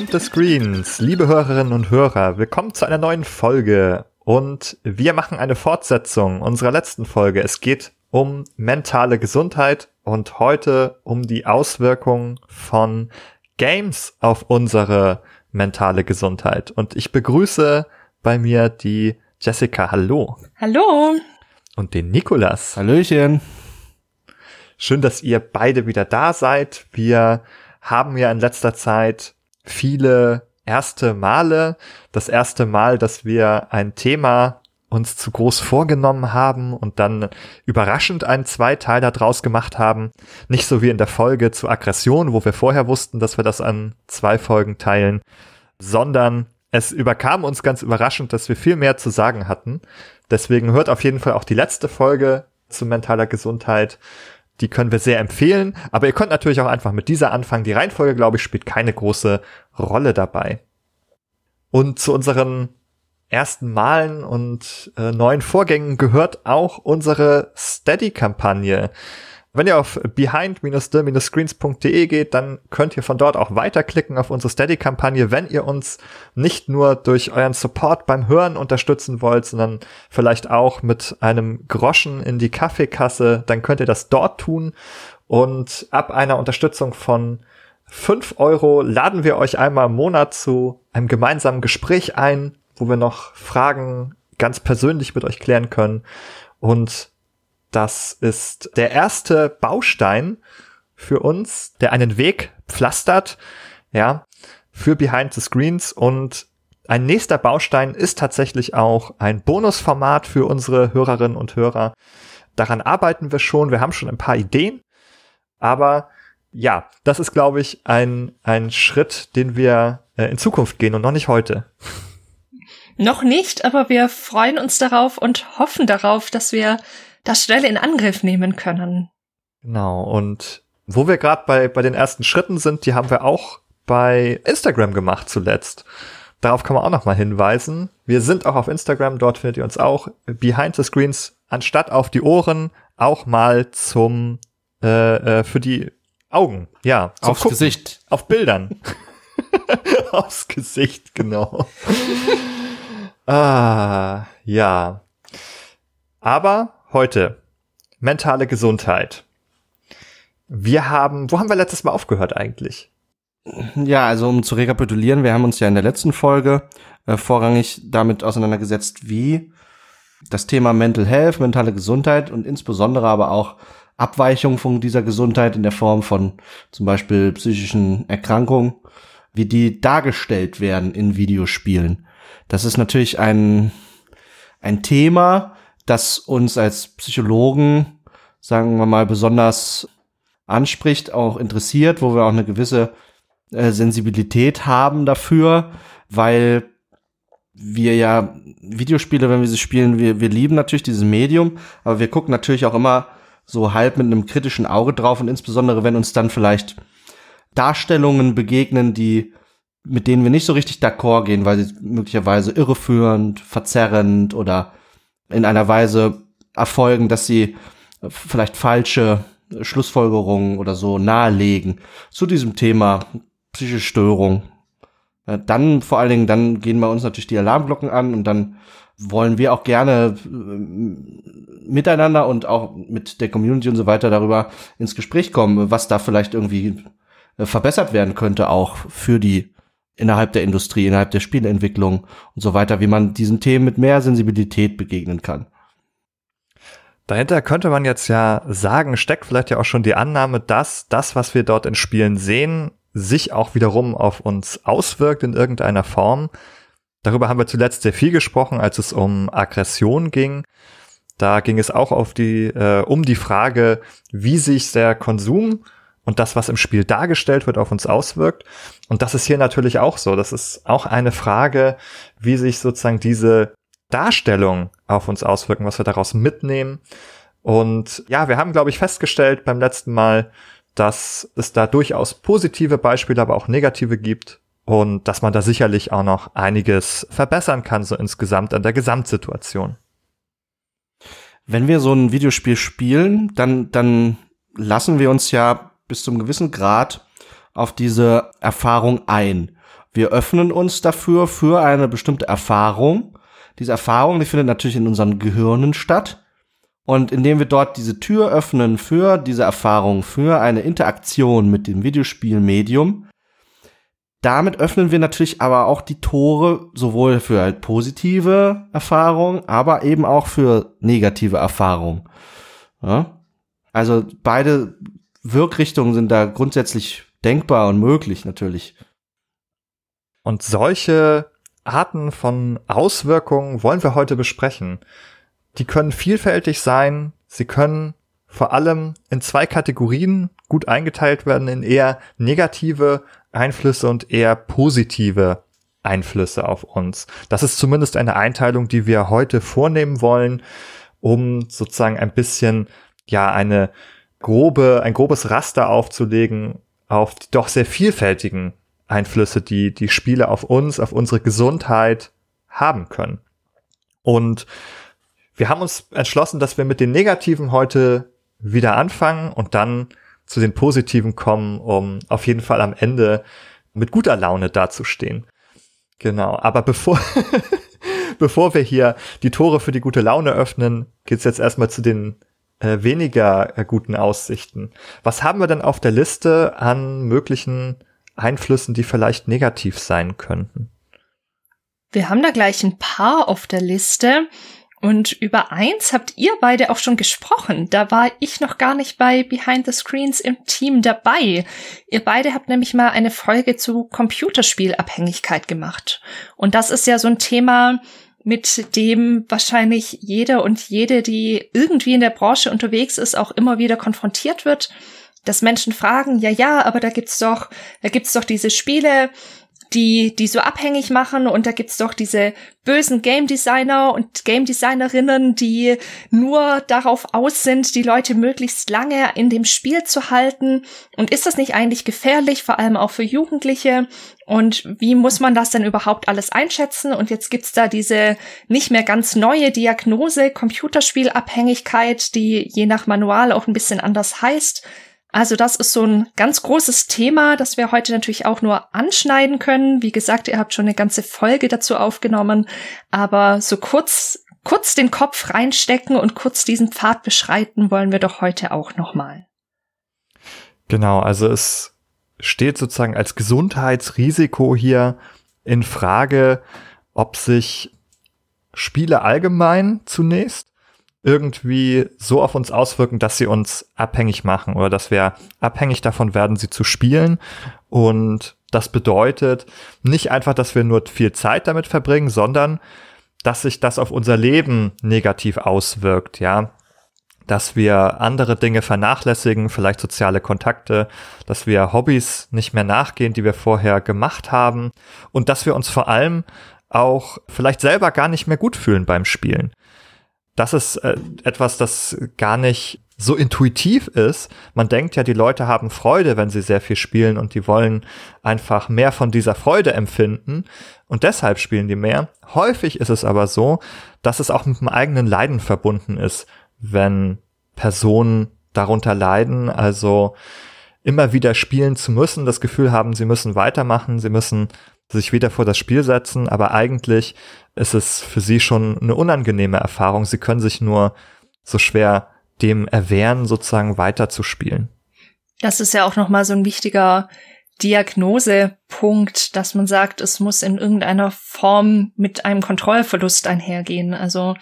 Behind the Screens, liebe Hörerinnen und Hörer, willkommen zu einer neuen Folge. Und wir machen eine Fortsetzung unserer letzten Folge. Es geht um mentale Gesundheit und heute um die Auswirkungen von Games auf unsere mentale Gesundheit. Und ich begrüße bei mir die Jessica. Hallo. Hallo. Und den Nikolas. Hallöchen. Schön, dass ihr beide wieder da seid. Wir haben ja in letzter Zeit viele erste Male. Das erste Mal, dass wir ein Thema uns zu groß vorgenommen haben und dann überraschend einen Zweiteiler draus gemacht haben. Nicht so wie in der Folge zu Aggression, wo wir vorher wussten, dass wir das an zwei Folgen teilen, sondern es überkam uns ganz überraschend, dass wir viel mehr zu sagen hatten. Deswegen hört auf jeden Fall auch die letzte Folge zu mentaler Gesundheit. Die können wir sehr empfehlen. Aber ihr könnt natürlich auch einfach mit dieser anfangen. Die Reihenfolge, glaube ich, spielt keine große Rolle dabei. Und zu unseren ersten Malen und äh, neuen Vorgängen gehört auch unsere Steady-Kampagne. Wenn ihr auf behind-the-screens.de geht, dann könnt ihr von dort auch weiterklicken auf unsere Steady-Kampagne, wenn ihr uns nicht nur durch euren Support beim Hören unterstützen wollt, sondern vielleicht auch mit einem Groschen in die Kaffeekasse, dann könnt ihr das dort tun. Und ab einer Unterstützung von fünf Euro laden wir euch einmal im Monat zu einem gemeinsamen Gespräch ein, wo wir noch Fragen ganz persönlich mit euch klären können. Und das ist der erste Baustein für uns, der einen Weg pflastert, ja, für Behind the Screens und ein nächster Baustein ist tatsächlich auch ein Bonusformat für unsere Hörerinnen und Hörer. Daran arbeiten wir schon. Wir haben schon ein paar Ideen. Aber ja, das ist, glaube ich, ein, ein Schritt, den wir äh, in Zukunft gehen und noch nicht heute. Noch nicht, aber wir freuen uns darauf und hoffen darauf, dass wir das schnell in Angriff nehmen können. Genau, und wo wir gerade bei, bei den ersten Schritten sind, die haben wir auch bei Instagram gemacht zuletzt. Darauf kann man auch nochmal hinweisen. Wir sind auch auf Instagram, dort findet ihr uns auch. Behind the Screens, anstatt auf die Ohren, auch mal zum äh, äh, für die Augen, ja. Aufs Gucken, Gesicht. Auf Bildern. Aufs Gesicht, genau. ah, ja. Aber heute mentale Gesundheit. Wir haben, wo haben wir letztes Mal aufgehört eigentlich? Ja, also um zu rekapitulieren, wir haben uns ja in der letzten Folge äh, vorrangig damit auseinandergesetzt, wie das Thema Mental Health, mentale Gesundheit und insbesondere aber auch Abweichungen von dieser Gesundheit in der Form von zum Beispiel psychischen Erkrankungen, wie die dargestellt werden in Videospielen. Das ist natürlich ein, ein Thema, das uns als Psychologen, sagen wir mal, besonders anspricht, auch interessiert, wo wir auch eine gewisse äh, Sensibilität haben dafür, weil wir ja Videospiele, wenn wir sie spielen, wir, wir lieben natürlich dieses Medium, aber wir gucken natürlich auch immer so halb mit einem kritischen Auge drauf und insbesondere, wenn uns dann vielleicht Darstellungen begegnen, die mit denen wir nicht so richtig d'accord gehen, weil sie möglicherweise irreführend, verzerrend oder in einer Weise erfolgen, dass sie vielleicht falsche Schlussfolgerungen oder so nahelegen zu diesem Thema psychische Störung. Dann vor allen Dingen, dann gehen bei uns natürlich die Alarmglocken an und dann wollen wir auch gerne äh, miteinander und auch mit der Community und so weiter darüber ins Gespräch kommen, was da vielleicht irgendwie äh, verbessert werden könnte, auch für die innerhalb der Industrie, innerhalb der Spieleentwicklung und so weiter, wie man diesen Themen mit mehr Sensibilität begegnen kann. Dahinter könnte man jetzt ja sagen, steckt vielleicht ja auch schon die Annahme, dass das, was wir dort in Spielen sehen, sich auch wiederum auf uns auswirkt in irgendeiner Form. Darüber haben wir zuletzt sehr viel gesprochen, als es um Aggression ging. Da ging es auch auf die, äh, um die Frage, wie sich der Konsum und das, was im Spiel dargestellt wird, auf uns auswirkt. Und das ist hier natürlich auch so. Das ist auch eine Frage, wie sich sozusagen diese Darstellung auf uns auswirken, was wir daraus mitnehmen. Und ja, wir haben, glaube ich, festgestellt beim letzten Mal, dass es da durchaus positive Beispiele, aber auch negative gibt und dass man da sicherlich auch noch einiges verbessern kann, so insgesamt an der Gesamtsituation. Wenn wir so ein Videospiel spielen, dann, dann lassen wir uns ja bis zum gewissen Grad auf diese Erfahrung ein. Wir öffnen uns dafür für eine bestimmte Erfahrung. Diese Erfahrung, die findet natürlich in unseren Gehirnen statt. Und indem wir dort diese Tür öffnen für diese Erfahrung, für eine Interaktion mit dem Videospielmedium, damit öffnen wir natürlich aber auch die Tore sowohl für positive Erfahrungen, aber eben auch für negative Erfahrungen. Ja? Also beide Wirkrichtungen sind da grundsätzlich denkbar und möglich natürlich. Und solche Arten von Auswirkungen wollen wir heute besprechen. Die können vielfältig sein. Sie können vor allem in zwei Kategorien gut eingeteilt werden, in eher negative Einflüsse und eher positive Einflüsse auf uns. Das ist zumindest eine Einteilung, die wir heute vornehmen wollen, um sozusagen ein bisschen, ja, eine grobe, ein grobes Raster aufzulegen auf die doch sehr vielfältigen Einflüsse, die die Spiele auf uns, auf unsere Gesundheit haben können. Und wir haben uns entschlossen, dass wir mit den Negativen heute wieder anfangen und dann zu den Positiven kommen, um auf jeden Fall am Ende mit guter Laune dazustehen. Genau. Aber bevor, bevor wir hier die Tore für die gute Laune öffnen, geht's jetzt erstmal zu den äh, weniger äh, guten Aussichten. Was haben wir denn auf der Liste an möglichen Einflüssen, die vielleicht negativ sein könnten? Wir haben da gleich ein paar auf der Liste. Und über eins habt ihr beide auch schon gesprochen. Da war ich noch gar nicht bei Behind the Screens im Team dabei. Ihr beide habt nämlich mal eine Folge zu Computerspielabhängigkeit gemacht. Und das ist ja so ein Thema, mit dem wahrscheinlich jeder und jede, die irgendwie in der Branche unterwegs ist, auch immer wieder konfrontiert wird, dass Menschen fragen, ja, ja, aber da gibt's doch, da gibt's doch diese Spiele, die, die so abhängig machen und da gibt's doch diese bösen Game Designer und Game Designerinnen, die nur darauf aus sind, die Leute möglichst lange in dem Spiel zu halten. Und ist das nicht eigentlich gefährlich, vor allem auch für Jugendliche? Und wie muss man das denn überhaupt alles einschätzen? Und jetzt gibt's da diese nicht mehr ganz neue Diagnose, Computerspielabhängigkeit, die je nach Manual auch ein bisschen anders heißt. Also das ist so ein ganz großes Thema, das wir heute natürlich auch nur anschneiden können. Wie gesagt, ihr habt schon eine ganze Folge dazu aufgenommen, aber so kurz kurz den Kopf reinstecken und kurz diesen Pfad beschreiten wollen wir doch heute auch nochmal. Genau, also es steht sozusagen als Gesundheitsrisiko hier in Frage, ob sich Spiele allgemein zunächst irgendwie so auf uns auswirken, dass sie uns abhängig machen oder dass wir abhängig davon werden, sie zu spielen. Und das bedeutet nicht einfach, dass wir nur viel Zeit damit verbringen, sondern dass sich das auf unser Leben negativ auswirkt, ja. Dass wir andere Dinge vernachlässigen, vielleicht soziale Kontakte, dass wir Hobbys nicht mehr nachgehen, die wir vorher gemacht haben und dass wir uns vor allem auch vielleicht selber gar nicht mehr gut fühlen beim Spielen das ist äh, etwas, das gar nicht so intuitiv ist. Man denkt ja, die Leute haben Freude, wenn sie sehr viel spielen und die wollen einfach mehr von dieser Freude empfinden und deshalb spielen die mehr. Häufig ist es aber so, dass es auch mit dem eigenen Leiden verbunden ist, wenn Personen darunter leiden, also immer wieder spielen zu müssen, das Gefühl haben, sie müssen weitermachen, sie müssen sich wieder vor das Spiel setzen, aber eigentlich ist es für sie schon eine unangenehme Erfahrung. Sie können sich nur so schwer dem erwehren, sozusagen weiterzuspielen. Das ist ja auch nochmal so ein wichtiger Diagnosepunkt, dass man sagt, es muss in irgendeiner Form mit einem Kontrollverlust einhergehen. Also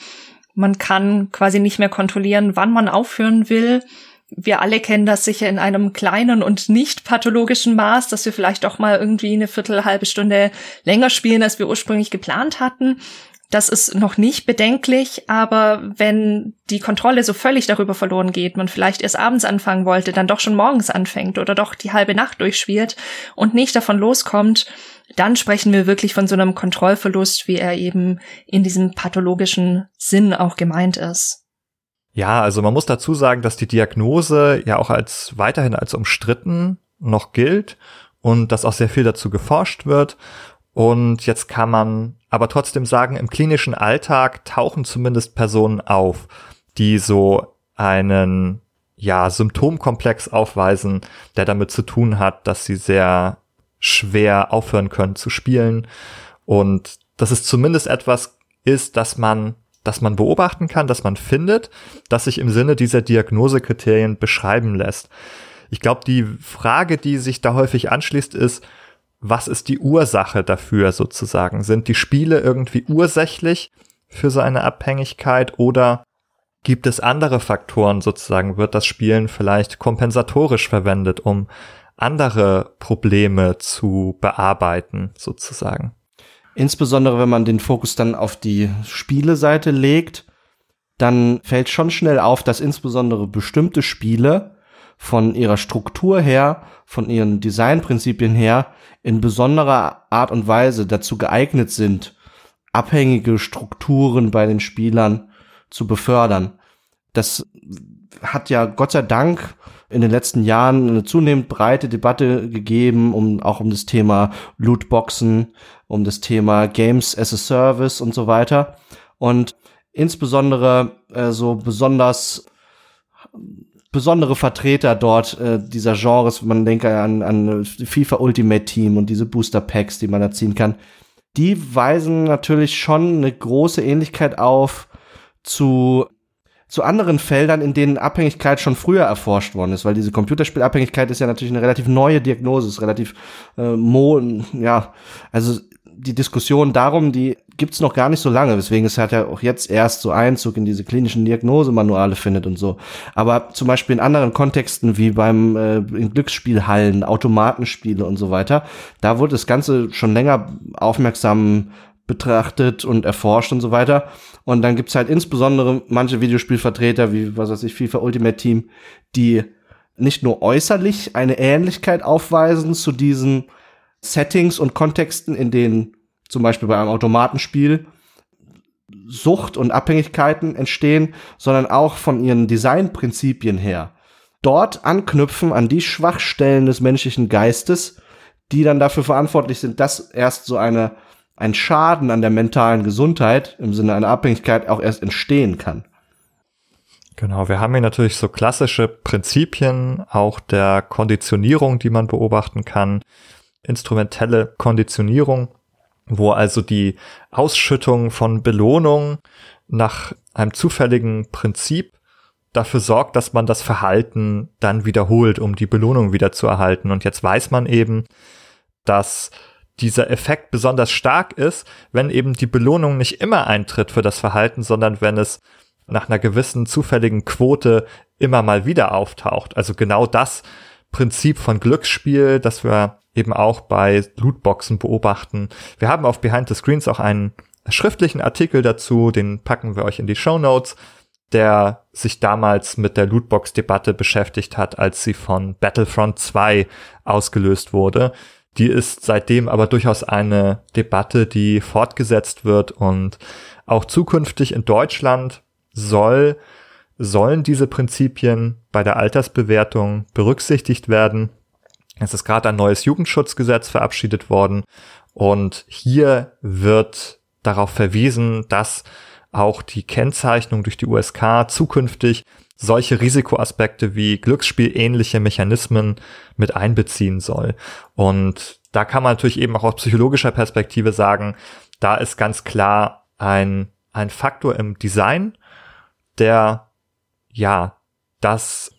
man kann quasi nicht mehr kontrollieren, wann man aufhören will wir alle kennen das sicher in einem kleinen und nicht pathologischen Maß, dass wir vielleicht doch mal irgendwie eine Viertel, halbe Stunde länger spielen, als wir ursprünglich geplant hatten. Das ist noch nicht bedenklich, aber wenn die Kontrolle so völlig darüber verloren geht, man vielleicht erst abends anfangen wollte, dann doch schon morgens anfängt oder doch die halbe Nacht durchspielt und nicht davon loskommt, dann sprechen wir wirklich von so einem Kontrollverlust, wie er eben in diesem pathologischen Sinn auch gemeint ist. Ja, also man muss dazu sagen, dass die Diagnose ja auch als weiterhin als umstritten noch gilt und dass auch sehr viel dazu geforscht wird. Und jetzt kann man aber trotzdem sagen, im klinischen Alltag tauchen zumindest Personen auf, die so einen ja, Symptomkomplex aufweisen, der damit zu tun hat, dass sie sehr schwer aufhören können zu spielen und dass es zumindest etwas ist, dass man dass man beobachten kann, dass man findet, dass sich im Sinne dieser Diagnosekriterien beschreiben lässt. Ich glaube, die Frage, die sich da häufig anschließt, ist, was ist die Ursache dafür sozusagen? Sind die Spiele irgendwie ursächlich für so eine Abhängigkeit oder gibt es andere Faktoren sozusagen? Wird das Spielen vielleicht kompensatorisch verwendet, um andere Probleme zu bearbeiten sozusagen? Insbesondere wenn man den Fokus dann auf die Spieleseite legt, dann fällt schon schnell auf, dass insbesondere bestimmte Spiele von ihrer Struktur her, von ihren Designprinzipien her in besonderer Art und Weise dazu geeignet sind, abhängige Strukturen bei den Spielern zu befördern. Das hat ja Gott sei Dank in den letzten Jahren eine zunehmend breite Debatte gegeben, um auch um das Thema Lootboxen, um das Thema Games as a Service und so weiter. Und insbesondere äh, so besonders besondere Vertreter dort äh, dieser Genres, man denke an, an FIFA Ultimate Team und diese Booster Packs, die man da ziehen kann, die weisen natürlich schon eine große Ähnlichkeit auf zu zu anderen Feldern, in denen Abhängigkeit schon früher erforscht worden ist, weil diese Computerspielabhängigkeit ist ja natürlich eine relativ neue Diagnose, ist relativ äh, mo, ja, also die Diskussion darum, die gibt's noch gar nicht so lange, weswegen es halt ja auch jetzt erst so Einzug in diese klinischen Diagnosemanuale findet und so. Aber zum Beispiel in anderen Kontexten wie beim äh, in Glücksspielhallen, Automatenspiele und so weiter, da wurde das Ganze schon länger aufmerksam betrachtet und erforscht und so weiter. Und dann gibt's halt insbesondere manche Videospielvertreter wie, was weiß ich, FIFA Ultimate Team, die nicht nur äußerlich eine Ähnlichkeit aufweisen zu diesen Settings und Kontexten, in denen zum Beispiel bei einem Automatenspiel Sucht und Abhängigkeiten entstehen, sondern auch von ihren Designprinzipien her. Dort anknüpfen an die Schwachstellen des menschlichen Geistes, die dann dafür verantwortlich sind, dass erst so eine, ein Schaden an der mentalen Gesundheit im Sinne einer Abhängigkeit auch erst entstehen kann. Genau, wir haben hier natürlich so klassische Prinzipien auch der Konditionierung, die man beobachten kann instrumentelle Konditionierung, wo also die Ausschüttung von Belohnung nach einem zufälligen Prinzip dafür sorgt, dass man das Verhalten dann wiederholt, um die Belohnung wieder zu erhalten. Und jetzt weiß man eben, dass dieser Effekt besonders stark ist, wenn eben die Belohnung nicht immer eintritt für das Verhalten, sondern wenn es nach einer gewissen zufälligen Quote immer mal wieder auftaucht. Also genau das Prinzip von Glücksspiel, das wir eben auch bei Lootboxen beobachten. Wir haben auf Behind the Screens auch einen schriftlichen Artikel dazu, den packen wir euch in die Show Notes, der sich damals mit der Lootbox-Debatte beschäftigt hat, als sie von Battlefront 2 ausgelöst wurde. Die ist seitdem aber durchaus eine Debatte, die fortgesetzt wird und auch zukünftig in Deutschland soll, sollen diese Prinzipien bei der Altersbewertung berücksichtigt werden. Es ist gerade ein neues Jugendschutzgesetz verabschiedet worden und hier wird darauf verwiesen, dass auch die Kennzeichnung durch die USK zukünftig solche Risikoaspekte wie glücksspielähnliche Mechanismen mit einbeziehen soll. Und da kann man natürlich eben auch aus psychologischer Perspektive sagen, da ist ganz klar ein, ein Faktor im Design, der ja das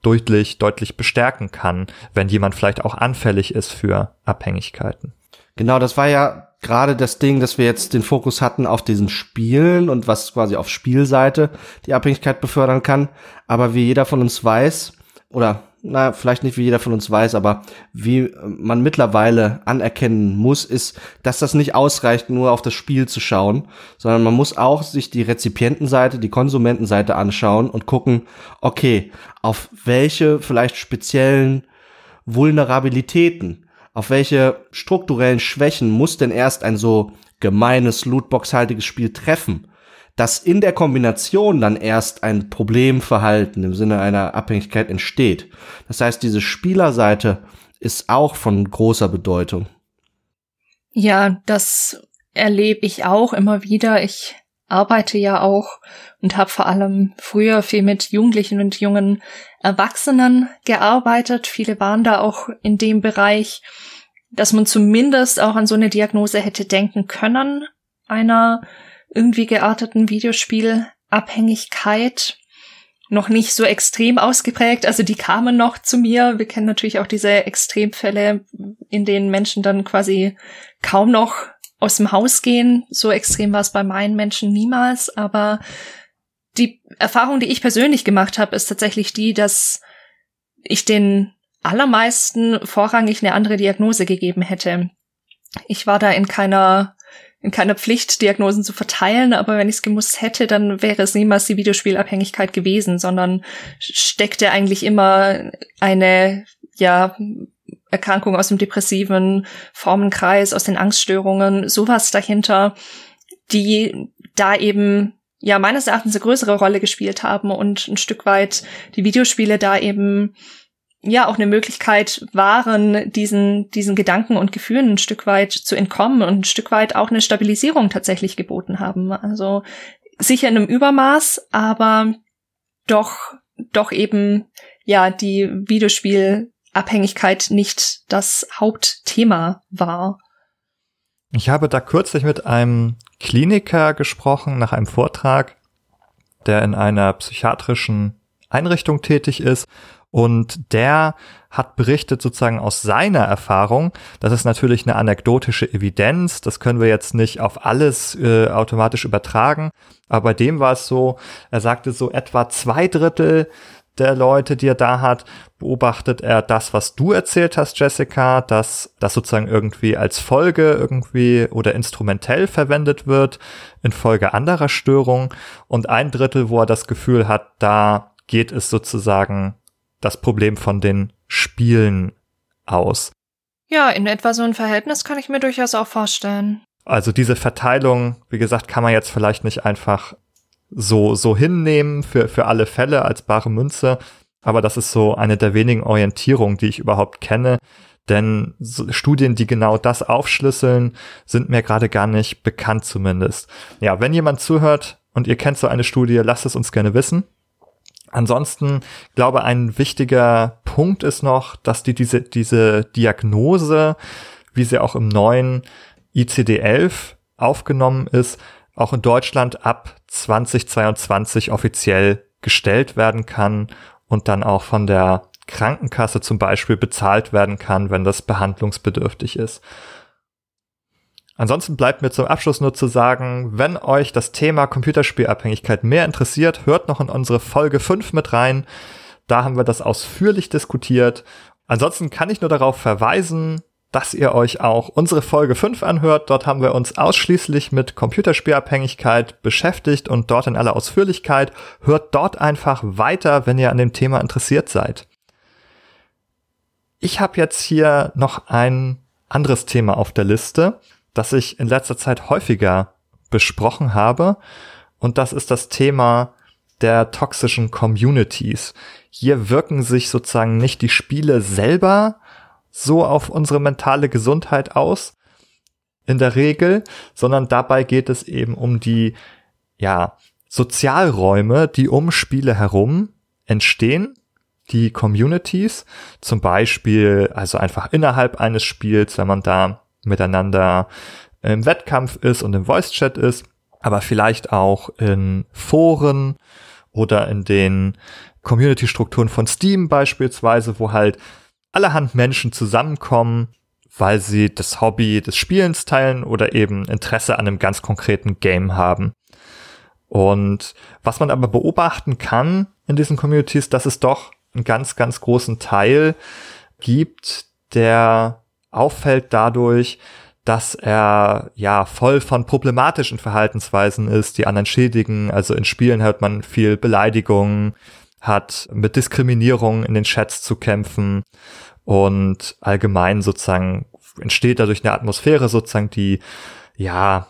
deutlich, deutlich bestärken kann, wenn jemand vielleicht auch anfällig ist für Abhängigkeiten. Genau, das war ja gerade das Ding, dass wir jetzt den Fokus hatten auf diesen Spielen und was quasi auf Spielseite die Abhängigkeit befördern kann. Aber wie jeder von uns weiß, oder na, vielleicht nicht wie jeder von uns weiß, aber wie man mittlerweile anerkennen muss, ist, dass das nicht ausreicht, nur auf das Spiel zu schauen, sondern man muss auch sich die Rezipientenseite, die Konsumentenseite anschauen und gucken, okay, auf welche vielleicht speziellen Vulnerabilitäten, auf welche strukturellen Schwächen muss denn erst ein so gemeines Lootbox-haltiges Spiel treffen, dass in der Kombination dann erst ein Problemverhalten im Sinne einer Abhängigkeit entsteht. Das heißt, diese Spielerseite ist auch von großer Bedeutung. Ja, das erlebe ich auch immer wieder. Ich arbeite ja auch und habe vor allem früher viel mit Jugendlichen und jungen Erwachsenen gearbeitet. Viele waren da auch in dem Bereich. dass man zumindest auch an so eine Diagnose hätte denken können, einer irgendwie gearteten Videospielabhängigkeit. Noch nicht so extrem ausgeprägt, also die kamen noch zu mir. Wir kennen natürlich auch diese Extremfälle, in denen Menschen dann quasi kaum noch aus dem Haus gehen. So extrem war es bei meinen Menschen niemals, aber die Erfahrung, die ich persönlich gemacht habe, ist tatsächlich die, dass ich den allermeisten vorrangig eine andere Diagnose gegeben hätte. Ich war da in keiner in keiner Pflicht, Diagnosen zu verteilen, aber wenn ich es gemusst hätte, dann wäre es niemals die Videospielabhängigkeit gewesen, sondern steckte eigentlich immer eine, ja, Erkrankung aus dem depressiven Formenkreis, aus den Angststörungen, sowas dahinter, die da eben ja meines Erachtens eine größere Rolle gespielt haben und ein Stück weit die Videospiele da eben ja auch eine Möglichkeit waren, diesen, diesen Gedanken und Gefühlen ein Stück weit zu entkommen und ein Stück weit auch eine Stabilisierung tatsächlich geboten haben. Also sicher in einem Übermaß, aber doch, doch eben, ja, die Videospielabhängigkeit nicht das Hauptthema war. Ich habe da kürzlich mit einem Kliniker gesprochen nach einem Vortrag, der in einer psychiatrischen Einrichtung tätig ist. Und der hat berichtet sozusagen aus seiner Erfahrung, das ist natürlich eine anekdotische Evidenz, das können wir jetzt nicht auf alles äh, automatisch übertragen, aber bei dem war es so, er sagte so etwa zwei Drittel der Leute, die er da hat, beobachtet er das, was du erzählt hast, Jessica, dass das sozusagen irgendwie als Folge irgendwie oder instrumentell verwendet wird infolge anderer Störungen und ein Drittel, wo er das Gefühl hat, da geht es sozusagen das Problem von den Spielen aus. Ja, in etwa so ein Verhältnis kann ich mir durchaus auch vorstellen. Also diese Verteilung, wie gesagt, kann man jetzt vielleicht nicht einfach so, so hinnehmen für, für alle Fälle als bare Münze. Aber das ist so eine der wenigen Orientierungen, die ich überhaupt kenne. Denn Studien, die genau das aufschlüsseln, sind mir gerade gar nicht bekannt zumindest. Ja, wenn jemand zuhört und ihr kennt so eine Studie, lasst es uns gerne wissen. Ansonsten glaube ein wichtiger Punkt ist noch, dass die diese diese Diagnose, wie sie auch im neuen ICD-11 aufgenommen ist, auch in Deutschland ab 2022 offiziell gestellt werden kann und dann auch von der Krankenkasse zum Beispiel bezahlt werden kann, wenn das behandlungsbedürftig ist. Ansonsten bleibt mir zum Abschluss nur zu sagen, wenn euch das Thema Computerspielabhängigkeit mehr interessiert, hört noch in unsere Folge 5 mit rein. Da haben wir das ausführlich diskutiert. Ansonsten kann ich nur darauf verweisen, dass ihr euch auch unsere Folge 5 anhört. Dort haben wir uns ausschließlich mit Computerspielabhängigkeit beschäftigt und dort in aller Ausführlichkeit. Hört dort einfach weiter, wenn ihr an dem Thema interessiert seid. Ich habe jetzt hier noch ein anderes Thema auf der Liste das ich in letzter Zeit häufiger besprochen habe. Und das ist das Thema der toxischen Communities. Hier wirken sich sozusagen nicht die Spiele selber so auf unsere mentale Gesundheit aus, in der Regel, sondern dabei geht es eben um die, ja, Sozialräume, die um Spiele herum entstehen, die Communities, zum Beispiel, also einfach innerhalb eines Spiels, wenn man da miteinander im Wettkampf ist und im Voice-Chat ist, aber vielleicht auch in Foren oder in den Community-Strukturen von Steam beispielsweise, wo halt allerhand Menschen zusammenkommen, weil sie das Hobby des Spielens teilen oder eben Interesse an einem ganz konkreten Game haben. Und was man aber beobachten kann in diesen Communities, dass es doch einen ganz, ganz großen Teil gibt, der auffällt dadurch, dass er ja voll von problematischen Verhaltensweisen ist, die anderen schädigen. Also in Spielen hört man viel Beleidigungen, hat mit Diskriminierung in den Chats zu kämpfen und allgemein sozusagen entsteht dadurch eine Atmosphäre sozusagen, die ja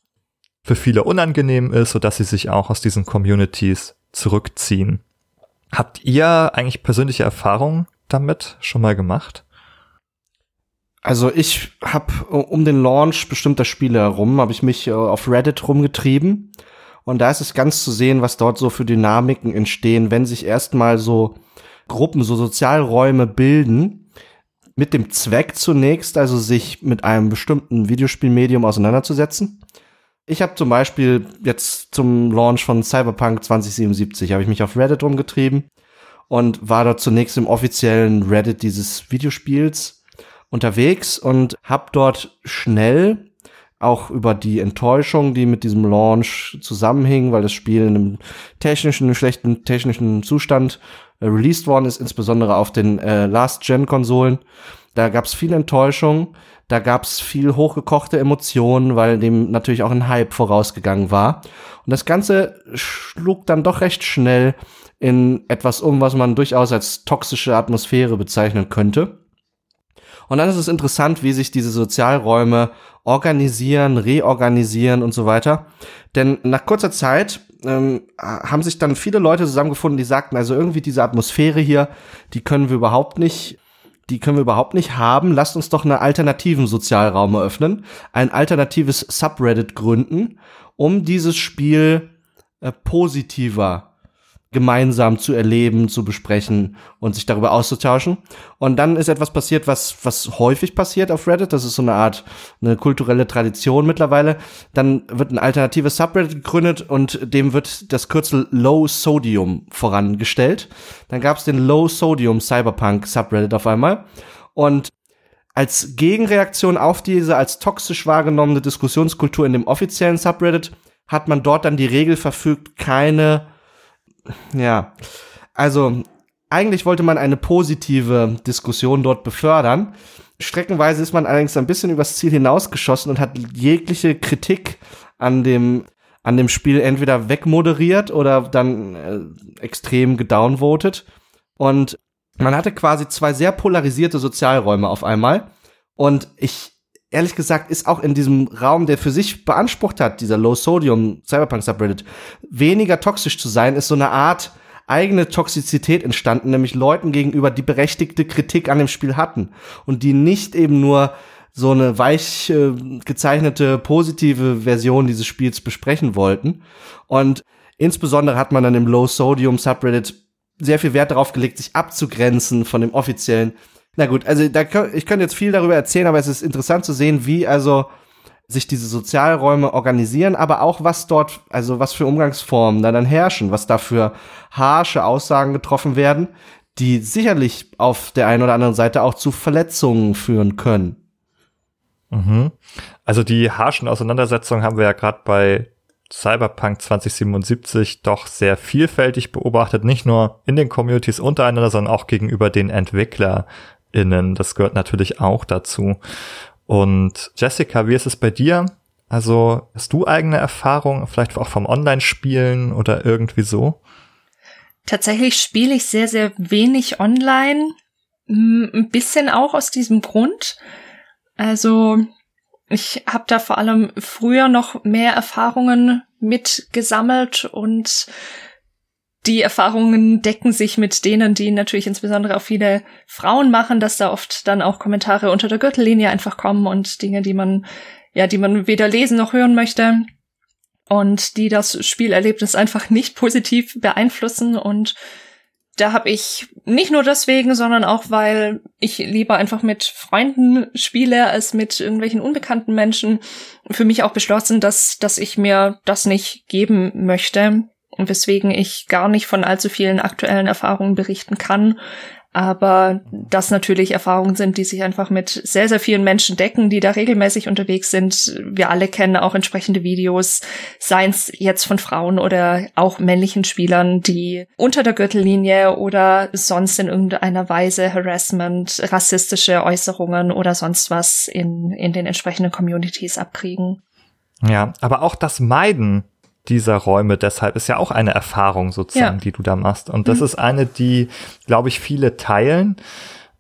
für viele unangenehm ist, so dass sie sich auch aus diesen Communities zurückziehen. Habt ihr eigentlich persönliche Erfahrungen damit schon mal gemacht? Also ich habe um den Launch bestimmter Spiele herum, habe ich mich äh, auf Reddit rumgetrieben. Und da ist es ganz zu sehen, was dort so für Dynamiken entstehen, wenn sich erstmal so Gruppen, so Sozialräume bilden, mit dem Zweck zunächst, also sich mit einem bestimmten Videospielmedium auseinanderzusetzen. Ich habe zum Beispiel jetzt zum Launch von Cyberpunk 2077 habe ich mich auf Reddit rumgetrieben und war dort zunächst im offiziellen Reddit dieses Videospiels unterwegs und habe dort schnell auch über die Enttäuschung, die mit diesem Launch zusammenhing, weil das Spiel in einem technischen, einem schlechten technischen Zustand äh, released worden ist, insbesondere auf den äh, Last-Gen-Konsolen. Da gab es viel Enttäuschung, da gab es viel hochgekochte Emotionen, weil dem natürlich auch ein Hype vorausgegangen war. Und das Ganze schlug dann doch recht schnell in etwas um, was man durchaus als toxische Atmosphäre bezeichnen könnte. Und dann ist es interessant, wie sich diese Sozialräume organisieren, reorganisieren und so weiter. Denn nach kurzer Zeit ähm, haben sich dann viele Leute zusammengefunden, die sagten, also irgendwie diese Atmosphäre hier, die können wir überhaupt nicht die können wir überhaupt nicht haben. Lasst uns doch einen alternativen Sozialraum eröffnen, ein alternatives Subreddit gründen, um dieses Spiel äh, positiver gemeinsam zu erleben, zu besprechen und sich darüber auszutauschen. Und dann ist etwas passiert, was, was häufig passiert auf Reddit. Das ist so eine Art, eine kulturelle Tradition mittlerweile. Dann wird ein alternatives Subreddit gegründet und dem wird das Kürzel Low Sodium vorangestellt. Dann gab es den Low Sodium Cyberpunk Subreddit auf einmal. Und als Gegenreaktion auf diese als toxisch wahrgenommene Diskussionskultur in dem offiziellen Subreddit hat man dort dann die Regel verfügt, keine ja, also eigentlich wollte man eine positive Diskussion dort befördern. Streckenweise ist man allerdings ein bisschen übers Ziel hinausgeschossen und hat jegliche Kritik an dem an dem Spiel entweder wegmoderiert oder dann äh, extrem gedownvotet. Und man hatte quasi zwei sehr polarisierte Sozialräume auf einmal. Und ich, ehrlich gesagt, ist auch in diesem Raum, der für sich beansprucht hat, dieser Low Sodium Cyberpunk Subreddit, weniger toxisch zu sein, ist so eine Art eigene Toxizität entstanden, nämlich Leuten gegenüber, die berechtigte Kritik an dem Spiel hatten und die nicht eben nur so eine weich äh, gezeichnete positive Version dieses Spiels besprechen wollten. Und insbesondere hat man dann im Low Sodium Subreddit sehr viel Wert darauf gelegt, sich abzugrenzen von dem offiziellen na gut, also da, ich könnte jetzt viel darüber erzählen, aber es ist interessant zu sehen, wie also sich diese Sozialräume organisieren, aber auch was dort, also was für Umgangsformen da dann herrschen, was da für harsche Aussagen getroffen werden, die sicherlich auf der einen oder anderen Seite auch zu Verletzungen führen können. Mhm. Also die harschen Auseinandersetzungen haben wir ja gerade bei Cyberpunk 2077 doch sehr vielfältig beobachtet, nicht nur in den Communities untereinander, sondern auch gegenüber den Entwickler, innen. Das gehört natürlich auch dazu. Und Jessica, wie ist es bei dir? Also hast du eigene Erfahrungen, vielleicht auch vom Online-Spielen oder irgendwie so? Tatsächlich spiele ich sehr, sehr wenig online. Ein bisschen auch aus diesem Grund. Also ich habe da vor allem früher noch mehr Erfahrungen mitgesammelt und die Erfahrungen decken sich mit denen, die natürlich insbesondere auch viele Frauen machen, dass da oft dann auch Kommentare unter der Gürtellinie einfach kommen und Dinge, die man, ja, die man weder lesen noch hören möchte und die das Spielerlebnis einfach nicht positiv beeinflussen. Und da habe ich nicht nur deswegen, sondern auch, weil ich lieber einfach mit Freunden spiele als mit irgendwelchen unbekannten Menschen, für mich auch beschlossen, dass, dass ich mir das nicht geben möchte weswegen ich gar nicht von allzu vielen aktuellen Erfahrungen berichten kann. Aber das natürlich Erfahrungen sind, die sich einfach mit sehr, sehr vielen Menschen decken, die da regelmäßig unterwegs sind. Wir alle kennen auch entsprechende Videos, seien es jetzt von Frauen oder auch männlichen Spielern, die unter der Gürtellinie oder sonst in irgendeiner Weise Harassment, rassistische Äußerungen oder sonst was in, in den entsprechenden Communities abkriegen. Ja, aber auch das Meiden dieser Räume deshalb ist ja auch eine Erfahrung sozusagen, ja. die du da machst. Und das mhm. ist eine, die, glaube ich, viele teilen.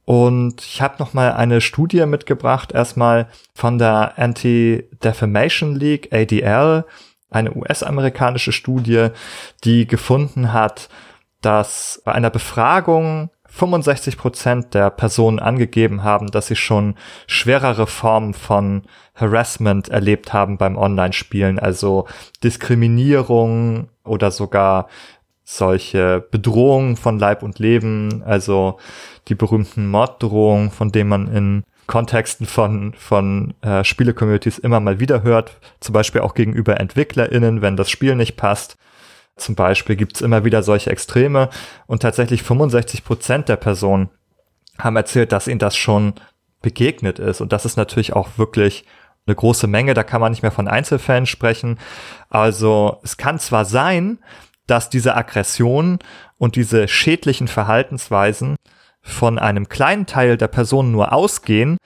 Und ich habe noch mal eine Studie mitgebracht, erstmal von der Anti-Defamation League, ADL, eine US-amerikanische Studie, die gefunden hat, dass bei einer Befragung 65 Prozent der Personen angegeben haben, dass sie schon schwerere Formen von Harassment erlebt haben beim Online-Spielen, also Diskriminierung oder sogar solche Bedrohungen von Leib und Leben, also die berühmten Morddrohungen, von denen man in Kontexten von, von äh, Spiele-Communities immer mal wieder hört, zum Beispiel auch gegenüber EntwicklerInnen, wenn das Spiel nicht passt. Zum Beispiel gibt's immer wieder solche Extreme und tatsächlich 65 Prozent der Personen haben erzählt, dass ihnen das schon begegnet ist. Und das ist natürlich auch wirklich eine große Menge, da kann man nicht mehr von Einzelfällen sprechen. Also es kann zwar sein, dass diese Aggression und diese schädlichen Verhaltensweisen von einem kleinen Teil der Personen nur ausgehen,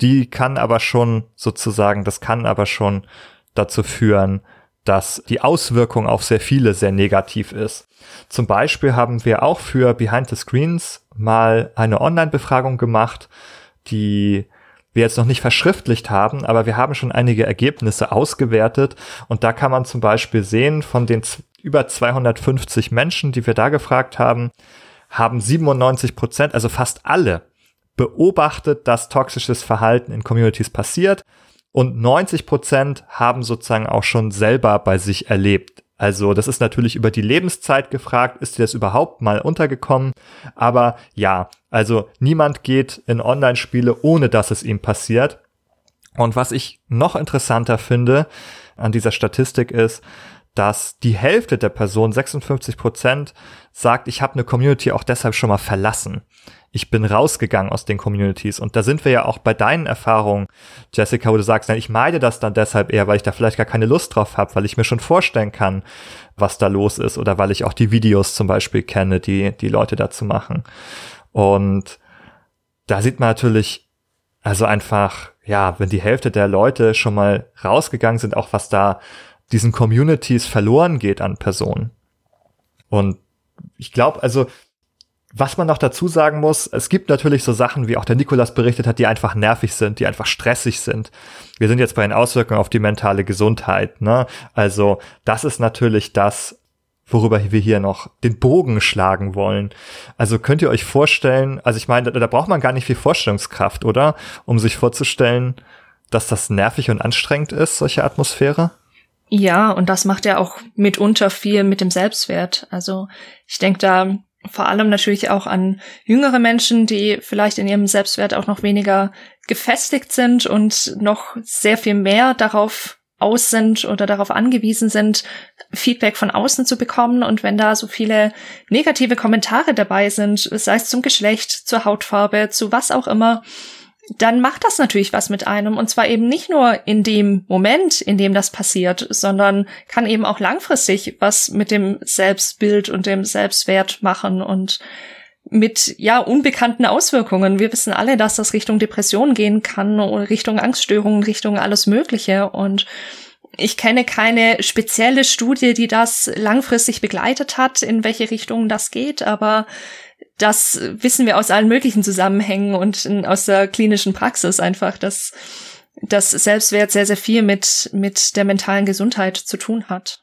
die kann aber schon sozusagen, das kann aber schon dazu führen, dass die Auswirkung auf sehr viele sehr negativ ist. Zum Beispiel haben wir auch für Behind the Screens mal eine Online-Befragung gemacht, die wir jetzt noch nicht verschriftlicht haben, aber wir haben schon einige Ergebnisse ausgewertet und da kann man zum Beispiel sehen, von den über 250 Menschen, die wir da gefragt haben, haben 97 Prozent, also fast alle, beobachtet, dass toxisches Verhalten in Communities passiert und 90 Prozent haben sozusagen auch schon selber bei sich erlebt. Also das ist natürlich über die Lebenszeit gefragt, ist dir das überhaupt mal untergekommen? Aber ja, also niemand geht in Online-Spiele, ohne dass es ihm passiert. Und was ich noch interessanter finde an dieser Statistik ist, dass die Hälfte der Personen, 56 Prozent, sagt, ich habe eine Community auch deshalb schon mal verlassen ich bin rausgegangen aus den Communities. Und da sind wir ja auch bei deinen Erfahrungen, Jessica, wo du sagst, ich meide das dann deshalb eher, weil ich da vielleicht gar keine Lust drauf habe, weil ich mir schon vorstellen kann, was da los ist oder weil ich auch die Videos zum Beispiel kenne, die die Leute dazu machen. Und da sieht man natürlich, also einfach, ja, wenn die Hälfte der Leute schon mal rausgegangen sind, auch was da diesen Communities verloren geht an Personen. Und ich glaube, also was man noch dazu sagen muss, es gibt natürlich so Sachen, wie auch der Nikolas berichtet hat, die einfach nervig sind, die einfach stressig sind. Wir sind jetzt bei den Auswirkungen auf die mentale Gesundheit. Ne? Also das ist natürlich das, worüber wir hier noch den Bogen schlagen wollen. Also könnt ihr euch vorstellen, also ich meine, da, da braucht man gar nicht viel Vorstellungskraft, oder? Um sich vorzustellen, dass das nervig und anstrengend ist, solche Atmosphäre? Ja, und das macht ja auch mitunter viel mit dem Selbstwert. Also ich denke da vor allem natürlich auch an jüngere Menschen, die vielleicht in ihrem Selbstwert auch noch weniger gefestigt sind und noch sehr viel mehr darauf aus sind oder darauf angewiesen sind, Feedback von außen zu bekommen. Und wenn da so viele negative Kommentare dabei sind, sei es zum Geschlecht, zur Hautfarbe, zu was auch immer, dann macht das natürlich was mit einem. Und zwar eben nicht nur in dem Moment, in dem das passiert, sondern kann eben auch langfristig was mit dem Selbstbild und dem Selbstwert machen und mit, ja, unbekannten Auswirkungen. Wir wissen alle, dass das Richtung Depression gehen kann, Richtung Angststörungen, Richtung alles Mögliche. Und ich kenne keine spezielle Studie, die das langfristig begleitet hat, in welche Richtung das geht, aber das wissen wir aus allen möglichen Zusammenhängen und aus der klinischen Praxis einfach, dass das Selbstwert sehr, sehr viel mit, mit der mentalen Gesundheit zu tun hat.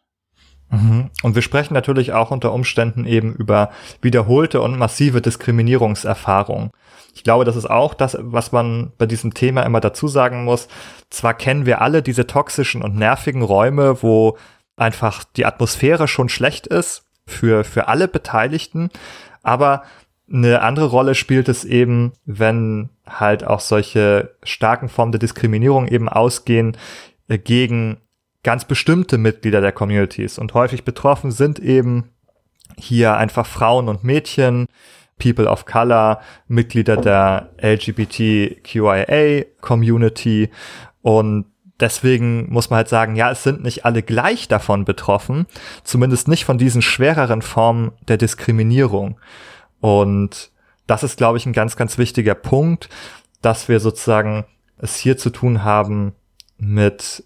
Mhm. Und wir sprechen natürlich auch unter Umständen eben über wiederholte und massive Diskriminierungserfahrungen. Ich glaube, das ist auch das, was man bei diesem Thema immer dazu sagen muss. Zwar kennen wir alle diese toxischen und nervigen Räume, wo einfach die Atmosphäre schon schlecht ist für, für alle Beteiligten, aber eine andere Rolle spielt es eben, wenn halt auch solche starken Formen der Diskriminierung eben ausgehen äh, gegen ganz bestimmte Mitglieder der Communities. Und häufig betroffen sind eben hier einfach Frauen und Mädchen, People of Color, Mitglieder der LGBTQIA Community und deswegen muss man halt sagen, ja, es sind nicht alle gleich davon betroffen, zumindest nicht von diesen schwereren Formen der Diskriminierung. Und das ist, glaube ich, ein ganz, ganz wichtiger Punkt, dass wir sozusagen es hier zu tun haben mit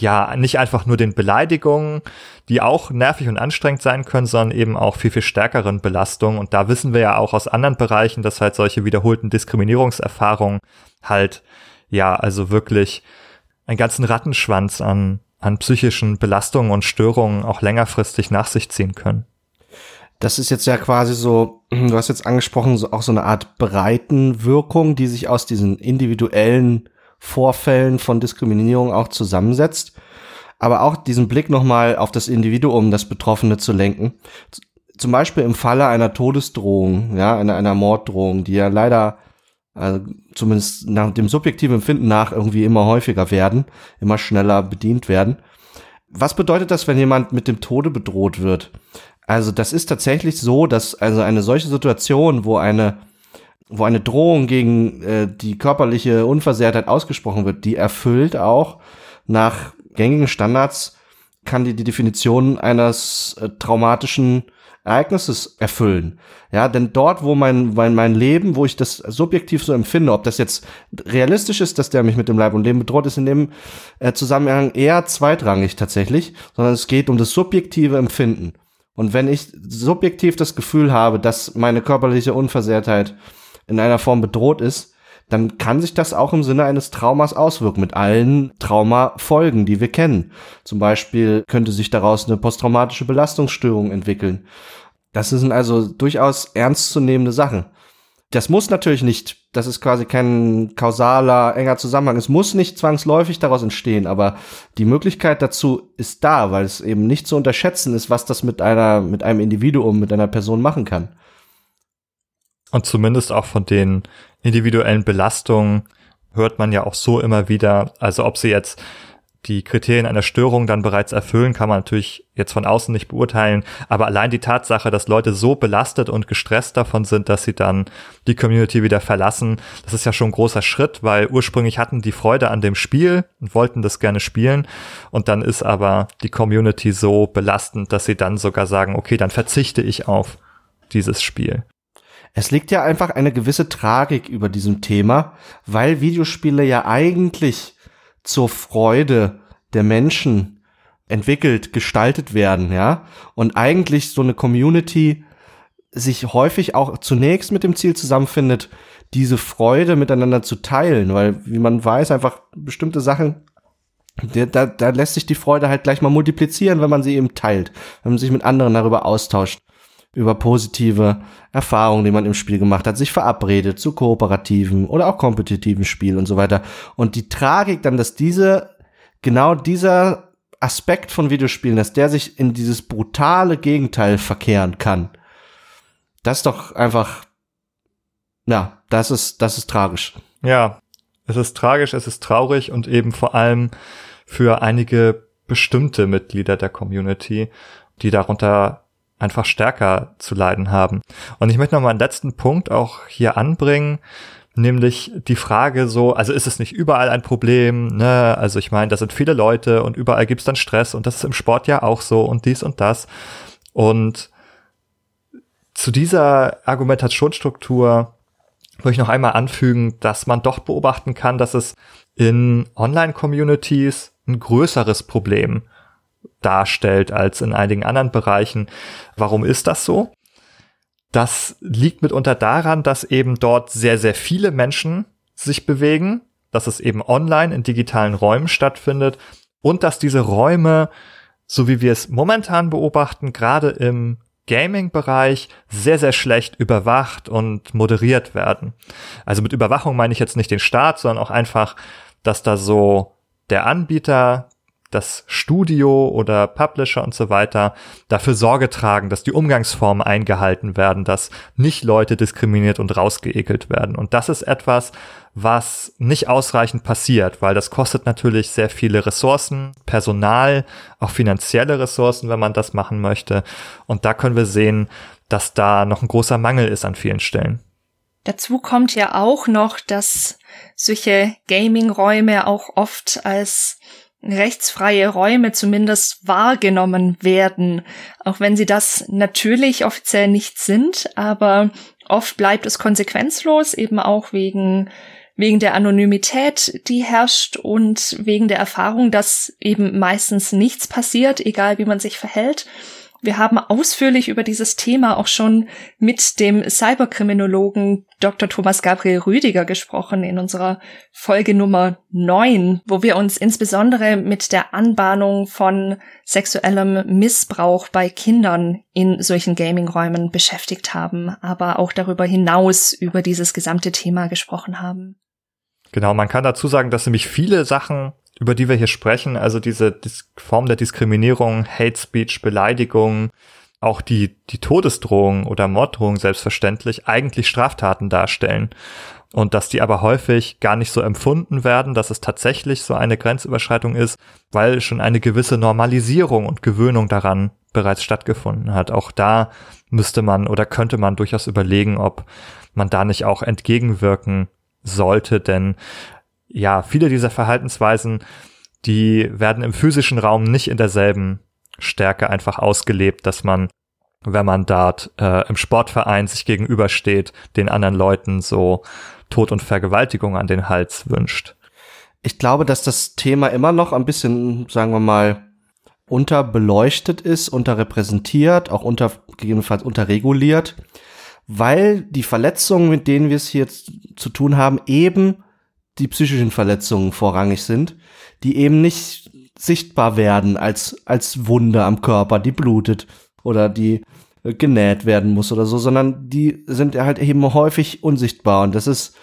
ja, nicht einfach nur den Beleidigungen, die auch nervig und anstrengend sein können, sondern eben auch viel, viel stärkeren Belastungen. Und da wissen wir ja auch aus anderen Bereichen, dass halt solche wiederholten Diskriminierungserfahrungen halt, ja, also wirklich einen ganzen Rattenschwanz an, an psychischen Belastungen und Störungen auch längerfristig nach sich ziehen können. Das ist jetzt ja quasi so, du hast jetzt angesprochen, so auch so eine Art Breitenwirkung, die sich aus diesen individuellen Vorfällen von Diskriminierung auch zusammensetzt. Aber auch diesen Blick nochmal auf das Individuum, das Betroffene zu lenken. zum Beispiel im Falle einer Todesdrohung, ja, einer, einer Morddrohung, die ja leider also zumindest nach dem subjektiven Empfinden nach irgendwie immer häufiger werden, immer schneller bedient werden. Was bedeutet das, wenn jemand mit dem Tode bedroht wird? Also das ist tatsächlich so, dass also eine solche Situation, wo eine wo eine Drohung gegen äh, die körperliche Unversehrtheit ausgesprochen wird, die erfüllt auch nach gängigen Standards kann die die Definition eines äh, traumatischen Ereignisses erfüllen. Ja, denn dort, wo mein, mein, mein Leben, wo ich das subjektiv so empfinde, ob das jetzt realistisch ist, dass der mich mit dem Leib und Leben bedroht, ist in dem äh, Zusammenhang eher zweitrangig tatsächlich, sondern es geht um das subjektive Empfinden. Und wenn ich subjektiv das Gefühl habe, dass meine körperliche Unversehrtheit in einer Form bedroht ist, dann kann sich das auch im Sinne eines Traumas auswirken, mit allen Traumafolgen, die wir kennen. Zum Beispiel könnte sich daraus eine posttraumatische Belastungsstörung entwickeln. Das sind also durchaus ernstzunehmende Sachen. Das muss natürlich nicht, das ist quasi kein kausaler, enger Zusammenhang. Es muss nicht zwangsläufig daraus entstehen, aber die Möglichkeit dazu ist da, weil es eben nicht zu unterschätzen ist, was das mit einer, mit einem Individuum, mit einer Person machen kann. Und zumindest auch von den individuellen Belastungen hört man ja auch so immer wieder. Also ob sie jetzt die Kriterien einer Störung dann bereits erfüllen, kann man natürlich jetzt von außen nicht beurteilen. Aber allein die Tatsache, dass Leute so belastet und gestresst davon sind, dass sie dann die Community wieder verlassen, das ist ja schon ein großer Schritt, weil ursprünglich hatten die Freude an dem Spiel und wollten das gerne spielen. Und dann ist aber die Community so belastend, dass sie dann sogar sagen, okay, dann verzichte ich auf dieses Spiel. Es liegt ja einfach eine gewisse Tragik über diesem Thema, weil Videospiele ja eigentlich zur Freude der Menschen entwickelt, gestaltet werden, ja. Und eigentlich so eine Community sich häufig auch zunächst mit dem Ziel zusammenfindet, diese Freude miteinander zu teilen, weil, wie man weiß, einfach bestimmte Sachen, da, da lässt sich die Freude halt gleich mal multiplizieren, wenn man sie eben teilt, wenn man sich mit anderen darüber austauscht über positive Erfahrungen, die man im Spiel gemacht hat, sich verabredet zu kooperativen oder auch kompetitiven Spielen und so weiter. Und die Tragik dann, dass diese, genau dieser Aspekt von Videospielen, dass der sich in dieses brutale Gegenteil verkehren kann, das ist doch einfach, ja, das ist, das ist tragisch. Ja, es ist tragisch, es ist traurig und eben vor allem für einige bestimmte Mitglieder der Community, die darunter einfach stärker zu leiden haben. Und ich möchte noch mal einen letzten Punkt auch hier anbringen, nämlich die Frage so, also ist es nicht überall ein Problem, ne? Also ich meine, da sind viele Leute und überall gibt's dann Stress und das ist im Sport ja auch so und dies und das. Und zu dieser Argumentationsstruktur würde ich noch einmal anfügen, dass man doch beobachten kann, dass es in Online-Communities ein größeres Problem darstellt als in einigen anderen Bereichen. Warum ist das so? Das liegt mitunter daran, dass eben dort sehr, sehr viele Menschen sich bewegen, dass es eben online in digitalen Räumen stattfindet und dass diese Räume, so wie wir es momentan beobachten, gerade im Gaming-Bereich sehr, sehr schlecht überwacht und moderiert werden. Also mit Überwachung meine ich jetzt nicht den Staat, sondern auch einfach, dass da so der Anbieter das Studio oder Publisher und so weiter dafür Sorge tragen, dass die Umgangsformen eingehalten werden, dass nicht Leute diskriminiert und rausgeekelt werden. Und das ist etwas, was nicht ausreichend passiert, weil das kostet natürlich sehr viele Ressourcen, Personal, auch finanzielle Ressourcen, wenn man das machen möchte. Und da können wir sehen, dass da noch ein großer Mangel ist an vielen Stellen. Dazu kommt ja auch noch, dass solche Gaming-Räume auch oft als rechtsfreie Räume zumindest wahrgenommen werden, auch wenn sie das natürlich offiziell nicht sind, aber oft bleibt es konsequenzlos, eben auch wegen wegen der Anonymität, die herrscht und wegen der Erfahrung, dass eben meistens nichts passiert, egal wie man sich verhält. Wir haben ausführlich über dieses Thema auch schon mit dem Cyberkriminologen Dr. Thomas Gabriel Rüdiger gesprochen in unserer Folge Nummer 9, wo wir uns insbesondere mit der Anbahnung von sexuellem Missbrauch bei Kindern in solchen Gaming-Räumen beschäftigt haben, aber auch darüber hinaus über dieses gesamte Thema gesprochen haben. Genau, man kann dazu sagen, dass nämlich viele Sachen über die wir hier sprechen, also diese Dis Form der Diskriminierung, Hate Speech, Beleidigung, auch die, die Todesdrohung oder Morddrohung selbstverständlich eigentlich Straftaten darstellen. Und dass die aber häufig gar nicht so empfunden werden, dass es tatsächlich so eine Grenzüberschreitung ist, weil schon eine gewisse Normalisierung und Gewöhnung daran bereits stattgefunden hat. Auch da müsste man oder könnte man durchaus überlegen, ob man da nicht auch entgegenwirken sollte, denn ja, viele dieser Verhaltensweisen, die werden im physischen Raum nicht in derselben Stärke einfach ausgelebt, dass man, wenn man dort äh, im Sportverein sich gegenübersteht, den anderen Leuten so Tod und Vergewaltigung an den Hals wünscht. Ich glaube, dass das Thema immer noch ein bisschen, sagen wir mal, unterbeleuchtet ist, unterrepräsentiert, auch unter, gegebenenfalls unterreguliert, weil die Verletzungen, mit denen wir es hier zu tun haben, eben die psychischen Verletzungen vorrangig sind, die eben nicht sichtbar werden als, als Wunde am Körper, die blutet oder die äh, genäht werden muss oder so, sondern die sind halt eben häufig unsichtbar und das ist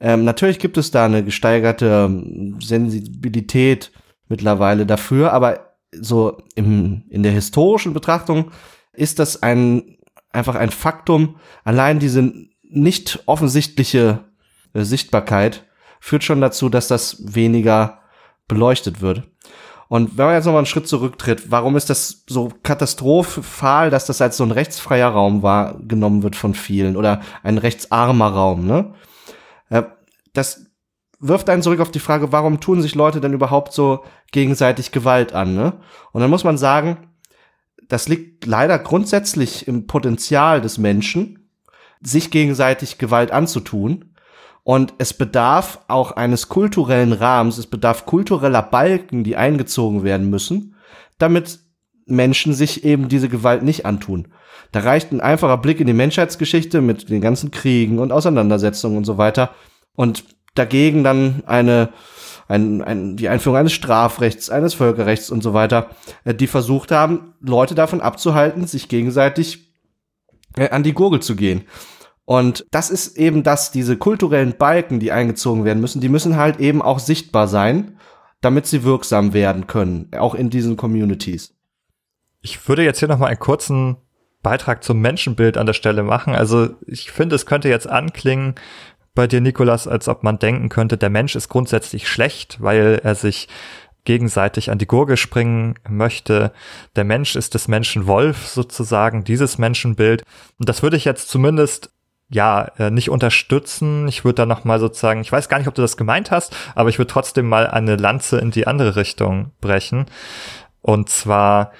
ähm, natürlich gibt es da eine gesteigerte ähm, Sensibilität mittlerweile dafür, aber so im, in der historischen Betrachtung ist das ein einfach ein Faktum. Allein diese nicht offensichtliche äh, Sichtbarkeit führt schon dazu, dass das weniger beleuchtet wird. Und wenn man jetzt nochmal einen Schritt zurücktritt, warum ist das so katastrophal, dass das als so ein rechtsfreier Raum wahrgenommen wird von vielen oder ein rechtsarmer Raum, ne? Äh, das wirft einen zurück auf die Frage, warum tun sich Leute denn überhaupt so gegenseitig Gewalt an, ne? Und dann muss man sagen, das liegt leider grundsätzlich im Potenzial des Menschen, sich gegenseitig Gewalt anzutun. Und es bedarf auch eines kulturellen Rahmens, es bedarf kultureller Balken, die eingezogen werden müssen, damit Menschen sich eben diese Gewalt nicht antun. Da reicht ein einfacher Blick in die Menschheitsgeschichte mit den ganzen Kriegen und Auseinandersetzungen und so weiter. Und dagegen dann eine, ein, ein, die Einführung eines Strafrechts, eines Völkerrechts und so weiter, äh, die versucht haben, Leute davon abzuhalten, sich gegenseitig äh, an die Gurgel zu gehen. Und das ist eben das, diese kulturellen Balken, die eingezogen werden müssen, die müssen halt eben auch sichtbar sein, damit sie wirksam werden können, auch in diesen Communities. Ich würde jetzt hier noch mal einen kurzen Beitrag zum Menschenbild an der Stelle machen. Also ich finde, es könnte jetzt anklingen bei dir, Nikolas, als ob man denken könnte, der Mensch ist grundsätzlich schlecht, weil er sich gegenseitig an die Gurgel springen möchte. Der Mensch ist des Menschen Wolf sozusagen, dieses Menschenbild. Und das würde ich jetzt zumindest ja, äh, nicht unterstützen. Ich würde da noch mal sozusagen, ich weiß gar nicht, ob du das gemeint hast, aber ich würde trotzdem mal eine Lanze in die andere Richtung brechen. Und zwar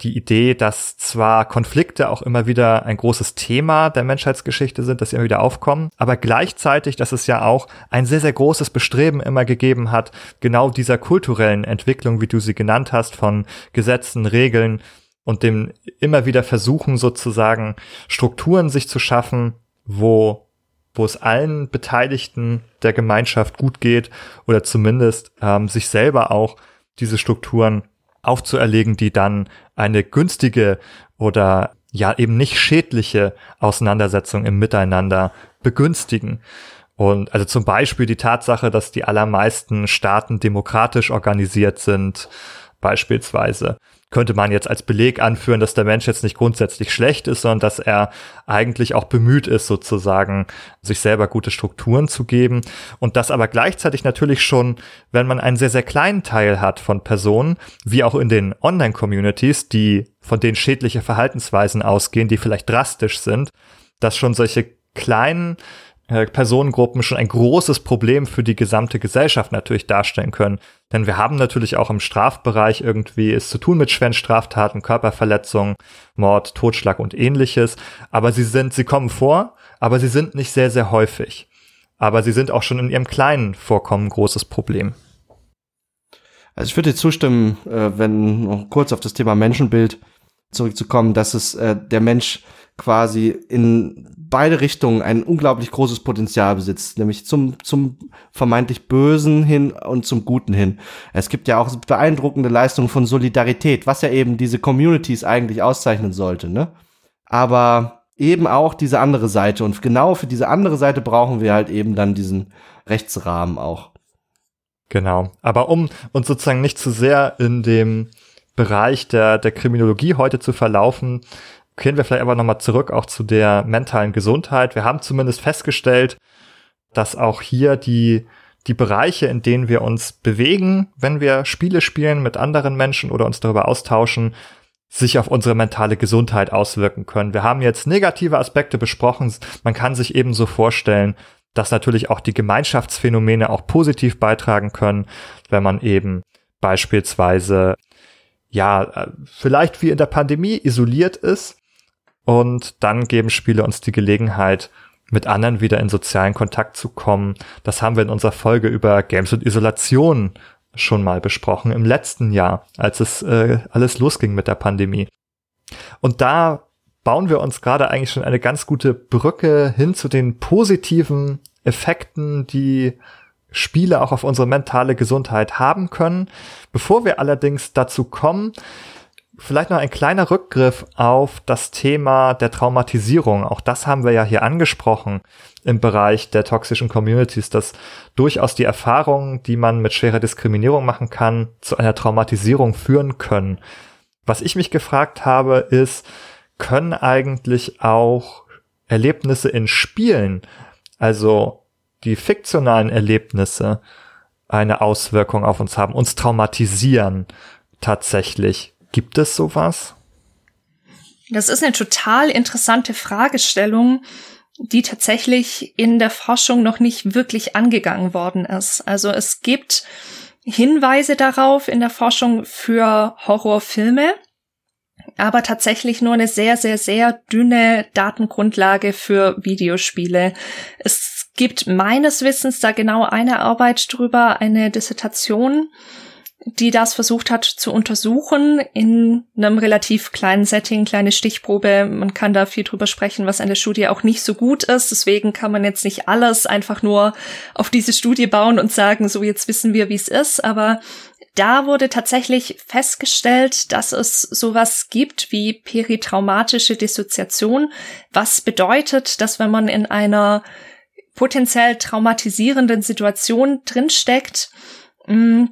die Idee, dass zwar Konflikte auch immer wieder ein großes Thema der Menschheitsgeschichte sind, dass sie immer wieder aufkommen, aber gleichzeitig, dass es ja auch ein sehr, sehr großes Bestreben immer gegeben hat, genau dieser kulturellen Entwicklung, wie du sie genannt hast, von Gesetzen, Regeln und dem immer wieder versuchen sozusagen Strukturen sich zu schaffen, wo wo es allen Beteiligten der Gemeinschaft gut geht oder zumindest ähm, sich selber auch diese Strukturen aufzuerlegen, die dann eine günstige oder ja eben nicht schädliche Auseinandersetzung im Miteinander begünstigen. Und also zum Beispiel die Tatsache, dass die allermeisten Staaten demokratisch organisiert sind, beispielsweise könnte man jetzt als Beleg anführen, dass der Mensch jetzt nicht grundsätzlich schlecht ist, sondern dass er eigentlich auch bemüht ist, sozusagen sich selber gute Strukturen zu geben. Und das aber gleichzeitig natürlich schon, wenn man einen sehr, sehr kleinen Teil hat von Personen, wie auch in den Online-Communities, die von denen schädliche Verhaltensweisen ausgehen, die vielleicht drastisch sind, dass schon solche kleinen äh, Personengruppen schon ein großes Problem für die gesamte Gesellschaft natürlich darstellen können. Denn wir haben natürlich auch im Strafbereich irgendwie es zu tun mit schweren Straftaten, Körperverletzungen, Mord, Totschlag und ähnliches. Aber sie sind, sie kommen vor, aber sie sind nicht sehr, sehr häufig. Aber sie sind auch schon in ihrem kleinen Vorkommen ein großes Problem. Also ich würde dir zustimmen, äh, wenn noch kurz auf das Thema Menschenbild zurückzukommen, dass es äh, der Mensch quasi in beide Richtungen ein unglaublich großes Potenzial besitzt, nämlich zum, zum vermeintlich Bösen hin und zum Guten hin. Es gibt ja auch beeindruckende Leistungen von Solidarität, was ja eben diese Communities eigentlich auszeichnen sollte, ne? Aber eben auch diese andere Seite und genau für diese andere Seite brauchen wir halt eben dann diesen Rechtsrahmen auch. Genau. Aber um uns sozusagen nicht zu sehr in dem Bereich der, der Kriminologie heute zu verlaufen, kehren wir vielleicht aber nochmal zurück auch zu der mentalen Gesundheit. Wir haben zumindest festgestellt, dass auch hier die, die Bereiche, in denen wir uns bewegen, wenn wir Spiele spielen mit anderen Menschen oder uns darüber austauschen, sich auf unsere mentale Gesundheit auswirken können. Wir haben jetzt negative Aspekte besprochen. Man kann sich ebenso vorstellen, dass natürlich auch die Gemeinschaftsphänomene auch positiv beitragen können, wenn man eben beispielsweise ja, äh, vielleicht wie in der Pandemie isoliert ist und dann geben Spiele uns die Gelegenheit, mit anderen wieder in sozialen Kontakt zu kommen. Das haben wir in unserer Folge über Games und Isolation schon mal besprochen im letzten Jahr, als es äh, alles losging mit der Pandemie. Und da bauen wir uns gerade eigentlich schon eine ganz gute Brücke hin zu den positiven Effekten, die Spiele auch auf unsere mentale Gesundheit haben können. Bevor wir allerdings dazu kommen, vielleicht noch ein kleiner Rückgriff auf das Thema der Traumatisierung. Auch das haben wir ja hier angesprochen im Bereich der toxischen Communities, dass durchaus die Erfahrungen, die man mit schwerer Diskriminierung machen kann, zu einer Traumatisierung führen können. Was ich mich gefragt habe, ist, können eigentlich auch Erlebnisse in Spielen, also die fiktionalen Erlebnisse, eine Auswirkung auf uns haben, uns traumatisieren tatsächlich. Gibt es sowas? Das ist eine total interessante Fragestellung, die tatsächlich in der Forschung noch nicht wirklich angegangen worden ist. Also es gibt Hinweise darauf in der Forschung für Horrorfilme, aber tatsächlich nur eine sehr, sehr, sehr dünne Datengrundlage für Videospiele. Es gibt meines Wissens da genau eine Arbeit drüber, eine Dissertation, die das versucht hat zu untersuchen in einem relativ kleinen Setting, kleine Stichprobe. Man kann da viel drüber sprechen, was an der Studie auch nicht so gut ist. Deswegen kann man jetzt nicht alles einfach nur auf diese Studie bauen und sagen, so jetzt wissen wir, wie es ist. Aber da wurde tatsächlich festgestellt, dass es sowas gibt wie peritraumatische Dissoziation, was bedeutet, dass wenn man in einer potenziell traumatisierenden Situation drinsteckt, mh,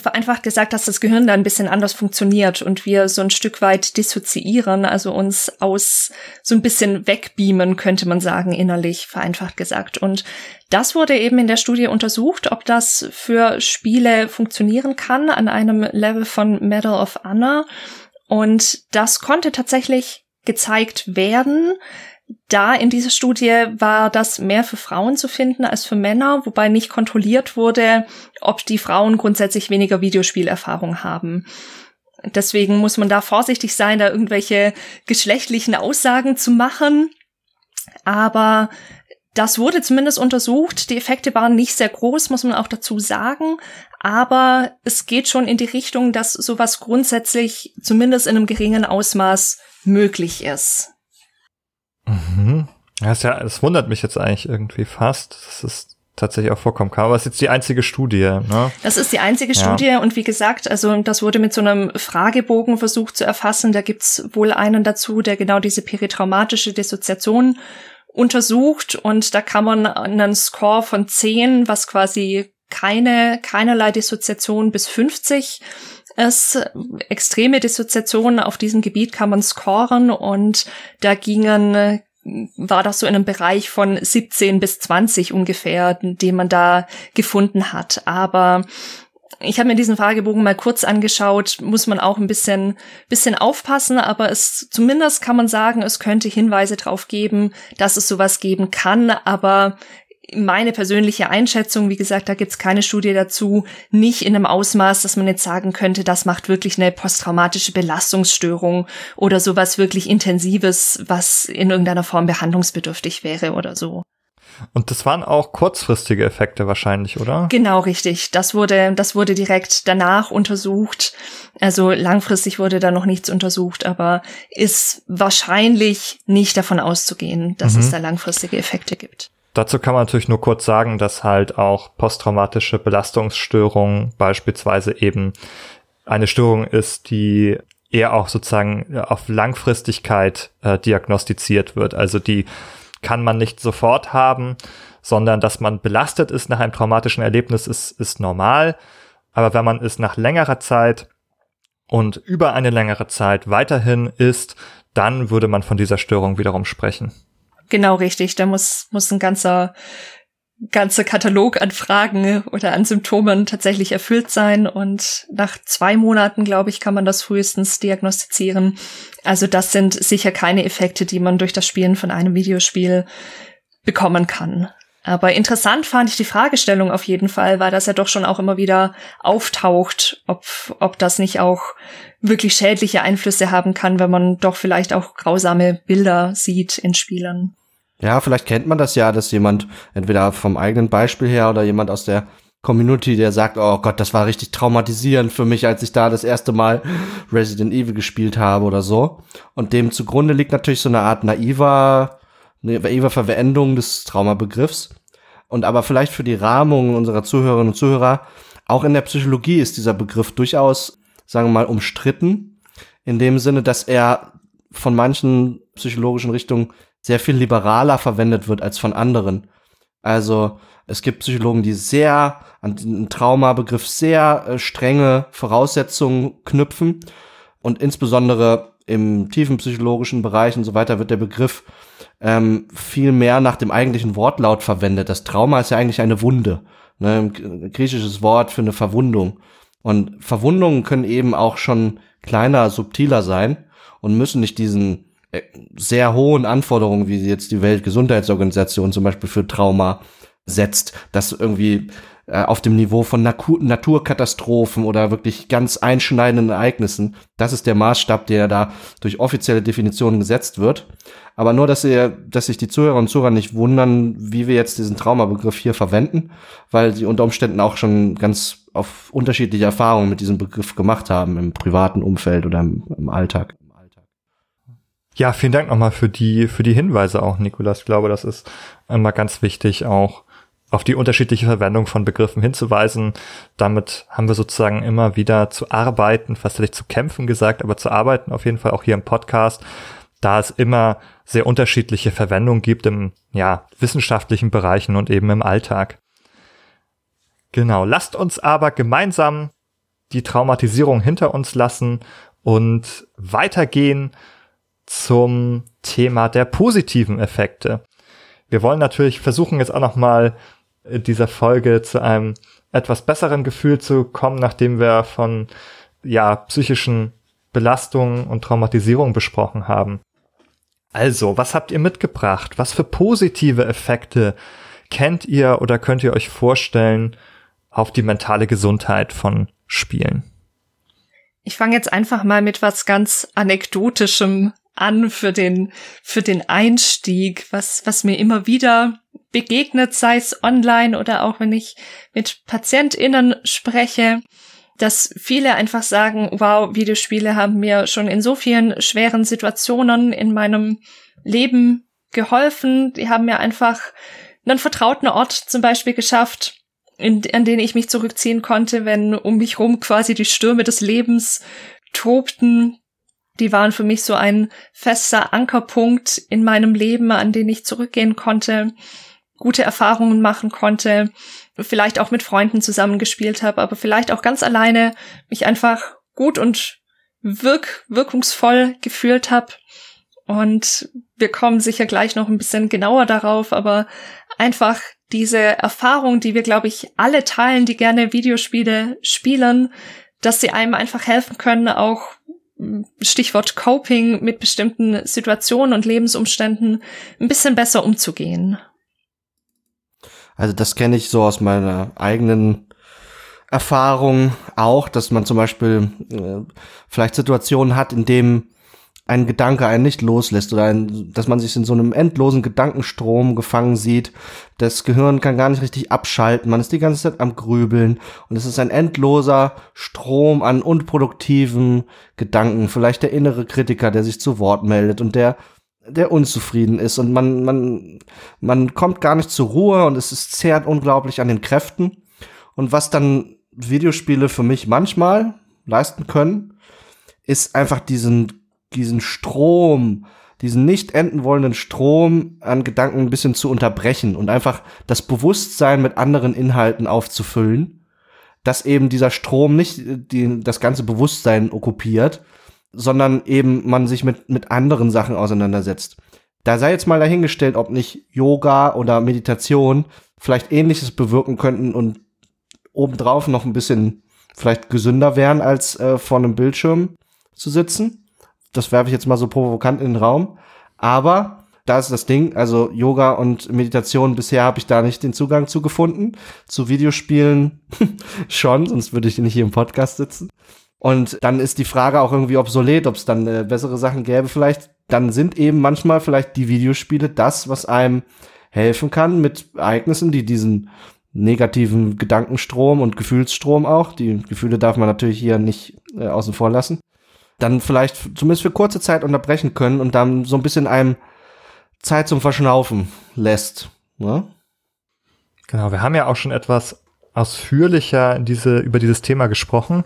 vereinfacht gesagt, dass das Gehirn da ein bisschen anders funktioniert und wir so ein Stück weit dissoziieren, also uns aus so ein bisschen wegbeamen, könnte man sagen, innerlich, vereinfacht gesagt. Und das wurde eben in der Studie untersucht, ob das für Spiele funktionieren kann an einem Level von Medal of Honor. Und das konnte tatsächlich gezeigt werden. Da in dieser Studie war das mehr für Frauen zu finden als für Männer, wobei nicht kontrolliert wurde, ob die Frauen grundsätzlich weniger Videospielerfahrung haben. Deswegen muss man da vorsichtig sein, da irgendwelche geschlechtlichen Aussagen zu machen. Aber das wurde zumindest untersucht. Die Effekte waren nicht sehr groß, muss man auch dazu sagen. Aber es geht schon in die Richtung, dass sowas grundsätzlich zumindest in einem geringen Ausmaß möglich ist. Mhm. Das, ja, das wundert mich jetzt eigentlich irgendwie fast. Das ist tatsächlich auch vorkommen kann. Aber es ist jetzt die einzige Studie. Ne? Das ist die einzige ja. Studie und wie gesagt, also das wurde mit so einem Fragebogen versucht zu erfassen. Da gibt's wohl einen dazu, der genau diese peritraumatische Dissoziation untersucht und da kann man einen Score von 10, was quasi keine, keinerlei Dissoziation bis 50 ist. Extreme Dissoziationen auf diesem Gebiet kann man scoren und da gingen war das so in einem Bereich von 17 bis 20 ungefähr, den man da gefunden hat. Aber ich habe mir diesen Fragebogen mal kurz angeschaut, muss man auch ein bisschen, bisschen aufpassen, aber es, zumindest kann man sagen, es könnte Hinweise darauf geben, dass es sowas geben kann, aber meine persönliche Einschätzung, wie gesagt, da gibt's keine Studie dazu, nicht in einem Ausmaß, dass man jetzt sagen könnte, das macht wirklich eine posttraumatische Belastungsstörung oder sowas wirklich Intensives, was in irgendeiner Form behandlungsbedürftig wäre oder so. Und das waren auch kurzfristige Effekte wahrscheinlich, oder? Genau, richtig. Das wurde, das wurde direkt danach untersucht. Also langfristig wurde da noch nichts untersucht, aber ist wahrscheinlich nicht davon auszugehen, dass mhm. es da langfristige Effekte gibt. Dazu kann man natürlich nur kurz sagen, dass halt auch posttraumatische Belastungsstörung beispielsweise eben eine Störung ist, die eher auch sozusagen auf Langfristigkeit äh, diagnostiziert wird. Also die kann man nicht sofort haben, sondern dass man belastet ist nach einem traumatischen Erlebnis ist, ist normal. Aber wenn man es nach längerer Zeit und über eine längere Zeit weiterhin ist, dann würde man von dieser Störung wiederum sprechen. Genau richtig. Da muss, muss ein ganzer, ganzer Katalog an Fragen oder an Symptomen tatsächlich erfüllt sein. Und nach zwei Monaten, glaube ich, kann man das frühestens diagnostizieren. Also das sind sicher keine Effekte, die man durch das Spielen von einem Videospiel bekommen kann. Aber interessant fand ich die Fragestellung auf jeden Fall, weil das ja doch schon auch immer wieder auftaucht, ob, ob das nicht auch wirklich schädliche Einflüsse haben kann, wenn man doch vielleicht auch grausame Bilder sieht in Spielern. Ja, vielleicht kennt man das ja, dass jemand entweder vom eigenen Beispiel her oder jemand aus der Community, der sagt, oh Gott, das war richtig traumatisierend für mich, als ich da das erste Mal Resident Evil gespielt habe oder so. Und dem zugrunde liegt natürlich so eine Art naiver, naiver Verwendung des Traumabegriffs. Und aber vielleicht für die Rahmung unserer Zuhörerinnen und Zuhörer, auch in der Psychologie ist dieser Begriff durchaus, sagen wir mal, umstritten. In dem Sinne, dass er von manchen psychologischen Richtungen sehr viel liberaler verwendet wird als von anderen. Also es gibt Psychologen, die sehr an den Traumabegriff sehr äh, strenge Voraussetzungen knüpfen und insbesondere im tiefen psychologischen Bereich und so weiter wird der Begriff ähm, viel mehr nach dem eigentlichen Wortlaut verwendet. Das Trauma ist ja eigentlich eine Wunde, ne, ein griechisches Wort für eine Verwundung. Und Verwundungen können eben auch schon kleiner, subtiler sein und müssen nicht diesen sehr hohen Anforderungen, wie jetzt die Weltgesundheitsorganisation zum Beispiel für Trauma setzt, dass irgendwie äh, auf dem Niveau von Natur Naturkatastrophen oder wirklich ganz einschneidenden Ereignissen. Das ist der Maßstab, der da durch offizielle Definitionen gesetzt wird. Aber nur, dass, ihr, dass sich die Zuhörer und Zuhörer nicht wundern, wie wir jetzt diesen Traumabegriff hier verwenden, weil sie unter Umständen auch schon ganz auf unterschiedliche Erfahrungen mit diesem Begriff gemacht haben im privaten Umfeld oder im, im Alltag. Ja, vielen Dank nochmal für die, für die Hinweise auch, Nikolas. Ich glaube, das ist immer ganz wichtig, auch auf die unterschiedliche Verwendung von Begriffen hinzuweisen. Damit haben wir sozusagen immer wieder zu arbeiten, fast hätte ich zu kämpfen gesagt, aber zu arbeiten auf jeden Fall auch hier im Podcast, da es immer sehr unterschiedliche Verwendungen gibt im, ja, wissenschaftlichen Bereichen und eben im Alltag. Genau. Lasst uns aber gemeinsam die Traumatisierung hinter uns lassen und weitergehen zum Thema der positiven Effekte. Wir wollen natürlich versuchen jetzt auch noch mal dieser Folge zu einem etwas besseren Gefühl zu kommen, nachdem wir von ja psychischen Belastungen und Traumatisierung besprochen haben. Also, was habt ihr mitgebracht? Was für positive Effekte kennt ihr oder könnt ihr euch vorstellen auf die mentale Gesundheit von Spielen? Ich fange jetzt einfach mal mit was ganz anekdotischem an für den für den Einstieg, was was mir immer wieder begegnet, sei es online oder auch wenn ich mit PatientInnen spreche, dass viele einfach sagen, wow, Videospiele haben mir schon in so vielen schweren Situationen in meinem Leben geholfen. Die haben mir einfach einen vertrauten Ort zum Beispiel geschafft, in, an den ich mich zurückziehen konnte, wenn um mich rum quasi die Stürme des Lebens tobten. Die waren für mich so ein fester Ankerpunkt in meinem Leben, an den ich zurückgehen konnte gute Erfahrungen machen konnte, vielleicht auch mit Freunden zusammengespielt habe, aber vielleicht auch ganz alleine mich einfach gut und wirk wirkungsvoll gefühlt habe. Und wir kommen sicher gleich noch ein bisschen genauer darauf, aber einfach diese Erfahrung, die wir, glaube ich, alle teilen, die gerne Videospiele spielen, dass sie einem einfach helfen können, auch Stichwort Coping mit bestimmten Situationen und Lebensumständen ein bisschen besser umzugehen. Also das kenne ich so aus meiner eigenen Erfahrung auch, dass man zum Beispiel äh, vielleicht Situationen hat, in dem ein Gedanke einen nicht loslässt oder ein, dass man sich in so einem endlosen Gedankenstrom gefangen sieht. Das Gehirn kann gar nicht richtig abschalten. Man ist die ganze Zeit am Grübeln und es ist ein endloser Strom an unproduktiven Gedanken. Vielleicht der innere Kritiker, der sich zu Wort meldet und der der unzufrieden ist und man, man, man kommt gar nicht zur Ruhe und es ist zehrt unglaublich an den Kräften. Und was dann Videospiele für mich manchmal leisten können, ist einfach diesen, diesen Strom, diesen nicht enden wollenden Strom an Gedanken ein bisschen zu unterbrechen und einfach das Bewusstsein mit anderen Inhalten aufzufüllen, dass eben dieser Strom nicht die, das ganze Bewusstsein okkupiert, sondern eben man sich mit, mit anderen Sachen auseinandersetzt. Da sei jetzt mal dahingestellt, ob nicht Yoga oder Meditation vielleicht ähnliches bewirken könnten und obendrauf noch ein bisschen vielleicht gesünder wären, als äh, vor einem Bildschirm zu sitzen. Das werfe ich jetzt mal so provokant in den Raum. Aber da ist das Ding, also Yoga und Meditation, bisher habe ich da nicht den Zugang zu gefunden. Zu Videospielen schon, sonst würde ich nicht hier im Podcast sitzen. Und dann ist die Frage auch irgendwie obsolet, ob es dann äh, bessere Sachen gäbe vielleicht. Dann sind eben manchmal vielleicht die Videospiele das, was einem helfen kann mit Ereignissen, die diesen negativen Gedankenstrom und Gefühlsstrom auch, die Gefühle darf man natürlich hier nicht äh, außen vor lassen, dann vielleicht zumindest für kurze Zeit unterbrechen können und dann so ein bisschen einem Zeit zum Verschnaufen lässt. Ne? Genau, wir haben ja auch schon etwas ausführlicher diese, über dieses Thema gesprochen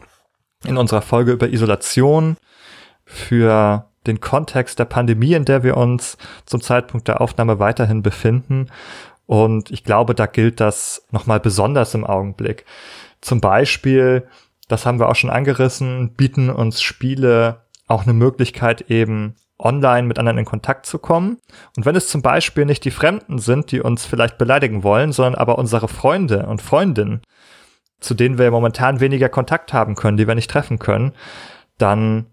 in unserer Folge über Isolation für den Kontext der Pandemie, in der wir uns zum Zeitpunkt der Aufnahme weiterhin befinden. Und ich glaube, da gilt das nochmal besonders im Augenblick. Zum Beispiel, das haben wir auch schon angerissen, bieten uns Spiele auch eine Möglichkeit eben online mit anderen in Kontakt zu kommen. Und wenn es zum Beispiel nicht die Fremden sind, die uns vielleicht beleidigen wollen, sondern aber unsere Freunde und Freundinnen, zu denen wir momentan weniger Kontakt haben können, die wir nicht treffen können, dann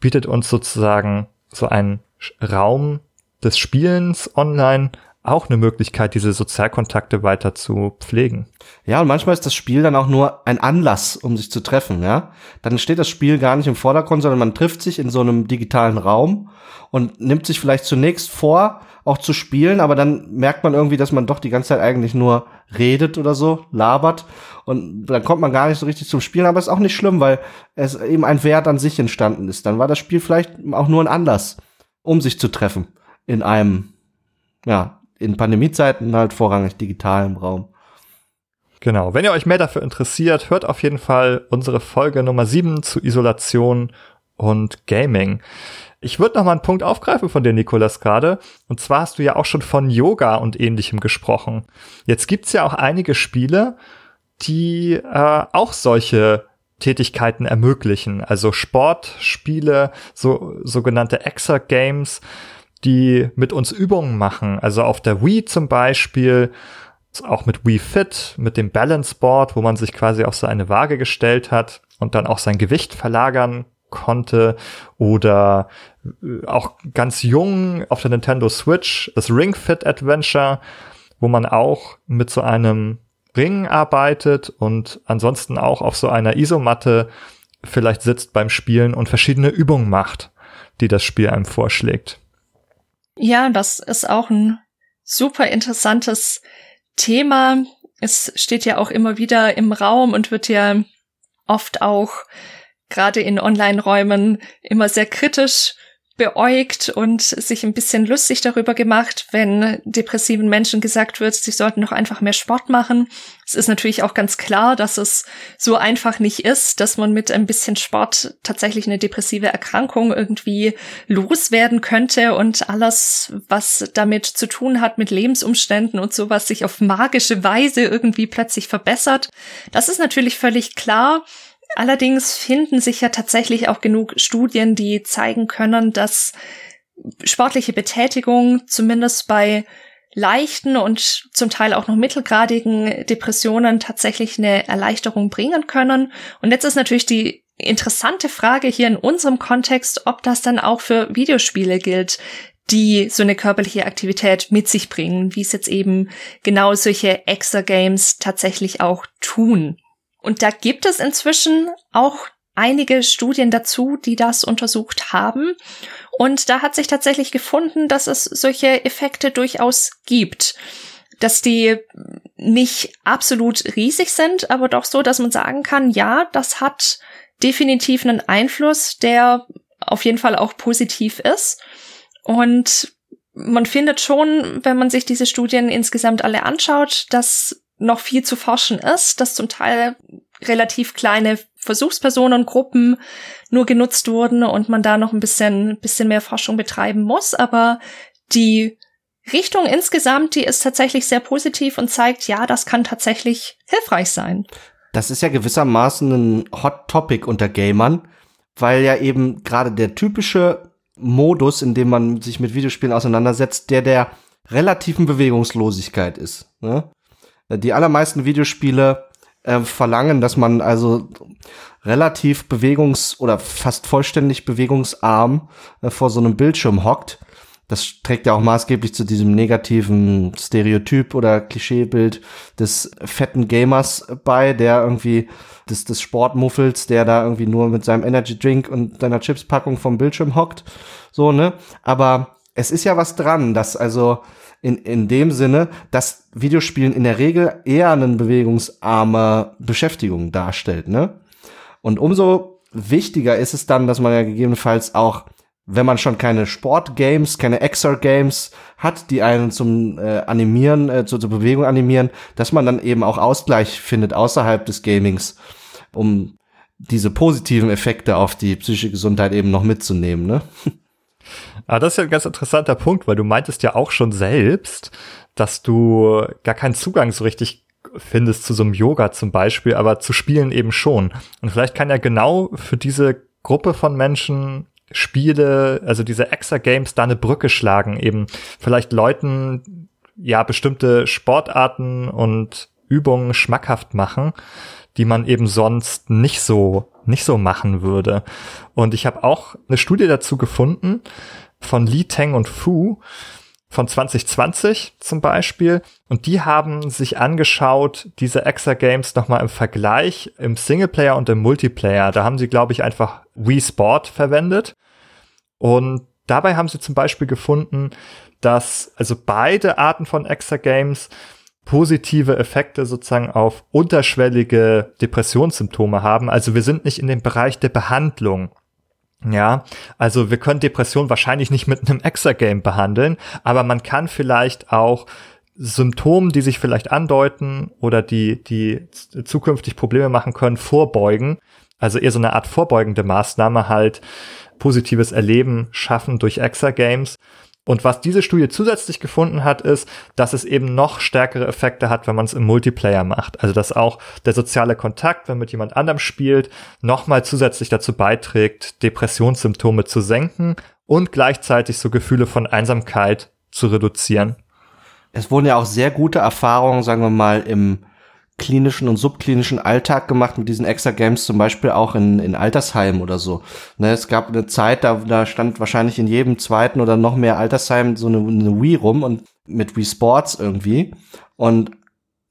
bietet uns sozusagen so ein Raum des Spielens online auch eine Möglichkeit, diese Sozialkontakte weiter zu pflegen. Ja, und manchmal ist das Spiel dann auch nur ein Anlass, um sich zu treffen, ja. Dann steht das Spiel gar nicht im Vordergrund, sondern man trifft sich in so einem digitalen Raum und nimmt sich vielleicht zunächst vor, auch zu spielen, aber dann merkt man irgendwie, dass man doch die ganze Zeit eigentlich nur redet oder so, labert und dann kommt man gar nicht so richtig zum Spielen, aber ist auch nicht schlimm, weil es eben ein Wert an sich entstanden ist. Dann war das Spiel vielleicht auch nur ein Anlass, um sich zu treffen in einem, ja, in Pandemiezeiten halt vorrangig digitalem Raum. Genau. Wenn ihr euch mehr dafür interessiert, hört auf jeden Fall unsere Folge Nummer 7 zu Isolation und Gaming. Ich würde noch mal einen Punkt aufgreifen von dir, Nikolas, gerade. Und zwar hast du ja auch schon von Yoga und ähnlichem gesprochen. Jetzt gibt's ja auch einige Spiele, die äh, auch solche Tätigkeiten ermöglichen. Also Sportspiele, so sogenannte Exer-Games, die mit uns Übungen machen. Also auf der Wii zum Beispiel, auch mit Wii Fit, mit dem Balance Board, wo man sich quasi auf so eine Waage gestellt hat und dann auch sein Gewicht verlagern konnte oder äh, auch ganz jung auf der Nintendo Switch das Ring Fit Adventure, wo man auch mit so einem Ring arbeitet und ansonsten auch auf so einer Isomatte vielleicht sitzt beim Spielen und verschiedene Übungen macht, die das Spiel einem vorschlägt. Ja, das ist auch ein super interessantes Thema. Es steht ja auch immer wieder im Raum und wird ja oft auch gerade in Online-Räumen immer sehr kritisch beäugt und sich ein bisschen lustig darüber gemacht, wenn depressiven Menschen gesagt wird, sie sollten doch einfach mehr Sport machen. Es ist natürlich auch ganz klar, dass es so einfach nicht ist, dass man mit ein bisschen Sport tatsächlich eine depressive Erkrankung irgendwie loswerden könnte und alles, was damit zu tun hat mit Lebensumständen und sowas, sich auf magische Weise irgendwie plötzlich verbessert. Das ist natürlich völlig klar. Allerdings finden sich ja tatsächlich auch genug Studien, die zeigen können, dass sportliche Betätigung zumindest bei leichten und zum Teil auch noch mittelgradigen Depressionen tatsächlich eine Erleichterung bringen können. Und jetzt ist natürlich die interessante Frage hier in unserem Kontext, ob das dann auch für Videospiele gilt, die so eine körperliche Aktivität mit sich bringen, wie es jetzt eben genau solche Extra-Games tatsächlich auch tun. Und da gibt es inzwischen auch einige Studien dazu, die das untersucht haben. Und da hat sich tatsächlich gefunden, dass es solche Effekte durchaus gibt. Dass die nicht absolut riesig sind, aber doch so, dass man sagen kann, ja, das hat definitiv einen Einfluss, der auf jeden Fall auch positiv ist. Und man findet schon, wenn man sich diese Studien insgesamt alle anschaut, dass noch viel zu forschen ist, dass zum Teil relativ kleine Versuchspersonengruppen nur genutzt wurden und man da noch ein bisschen, bisschen mehr Forschung betreiben muss. Aber die Richtung insgesamt, die ist tatsächlich sehr positiv und zeigt, ja, das kann tatsächlich hilfreich sein. Das ist ja gewissermaßen ein Hot Topic unter Gamern, weil ja eben gerade der typische Modus, in dem man sich mit Videospielen auseinandersetzt, der der relativen Bewegungslosigkeit ist. Ne? Die allermeisten Videospiele äh, verlangen, dass man also relativ bewegungs- oder fast vollständig bewegungsarm äh, vor so einem Bildschirm hockt. Das trägt ja auch maßgeblich zu diesem negativen Stereotyp oder Klischeebild des fetten Gamers bei, der irgendwie des, des Sportmuffels, der da irgendwie nur mit seinem Energy Drink und seiner Chipspackung vom Bildschirm hockt. So, ne? Aber es ist ja was dran, dass also in, in dem Sinne, dass Videospielen in der Regel eher eine bewegungsarme Beschäftigung darstellt, ne? Und umso wichtiger ist es dann, dass man ja gegebenenfalls auch, wenn man schon keine Sportgames, keine Exer-Games hat, die einen zum äh, Animieren, äh, zur, zur Bewegung animieren, dass man dann eben auch Ausgleich findet außerhalb des Gamings, um diese positiven Effekte auf die psychische Gesundheit eben noch mitzunehmen, ne? Aber das ist ja ein ganz interessanter Punkt, weil du meintest ja auch schon selbst, dass du gar keinen Zugang so richtig findest zu so einem Yoga zum Beispiel, aber zu Spielen eben schon. Und vielleicht kann ja genau für diese Gruppe von Menschen Spiele, also diese Extra-Games da eine Brücke schlagen, eben vielleicht Leuten ja bestimmte Sportarten und Übungen schmackhaft machen, die man eben sonst nicht so nicht so machen würde. Und ich habe auch eine Studie dazu gefunden von Li Teng und Fu von 2020 zum Beispiel. Und die haben sich angeschaut, diese Extra Games nochmal im Vergleich im Singleplayer und im Multiplayer. Da haben sie, glaube ich, einfach Wii Sport verwendet. Und dabei haben sie zum Beispiel gefunden, dass also beide Arten von Extra Games positive Effekte sozusagen auf unterschwellige Depressionssymptome haben. Also wir sind nicht in dem Bereich der Behandlung. Ja, also wir können Depression wahrscheinlich nicht mit einem Extra-Game behandeln, aber man kann vielleicht auch Symptomen, die sich vielleicht andeuten oder die, die zukünftig Probleme machen können, vorbeugen. Also eher so eine Art vorbeugende Maßnahme halt positives Erleben schaffen durch Extra-Games. Und was diese Studie zusätzlich gefunden hat, ist, dass es eben noch stärkere Effekte hat, wenn man es im Multiplayer macht. Also dass auch der soziale Kontakt, wenn man mit jemand anderem spielt, nochmal zusätzlich dazu beiträgt, Depressionssymptome zu senken und gleichzeitig so Gefühle von Einsamkeit zu reduzieren. Es wurden ja auch sehr gute Erfahrungen, sagen wir mal, im klinischen und subklinischen Alltag gemacht mit diesen extra Games, zum Beispiel auch in, in Altersheimen oder so. Ne, es gab eine Zeit, da, da stand wahrscheinlich in jedem zweiten oder noch mehr Altersheim so eine, eine Wii rum und mit Wii Sports irgendwie. Und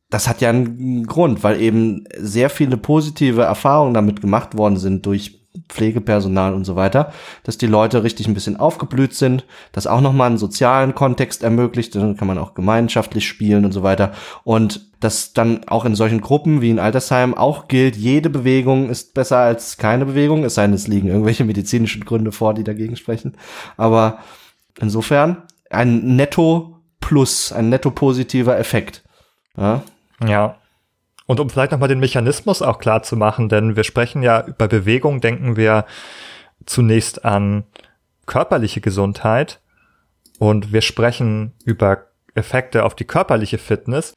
das hat ja einen Grund, weil eben sehr viele positive Erfahrungen damit gemacht worden sind durch Pflegepersonal und so weiter, dass die Leute richtig ein bisschen aufgeblüht sind, das auch nochmal einen sozialen Kontext ermöglicht, dann kann man auch gemeinschaftlich spielen und so weiter. Und das dann auch in solchen Gruppen wie in Altersheim auch gilt, jede Bewegung ist besser als keine Bewegung, es sei denn, es liegen irgendwelche medizinischen Gründe vor, die dagegen sprechen. Aber insofern ein Netto Plus, ein netto positiver Effekt. Ja. ja. Und um vielleicht nochmal den Mechanismus auch klar zu machen, denn wir sprechen ja über Bewegung, denken wir zunächst an körperliche Gesundheit und wir sprechen über Effekte auf die körperliche Fitness.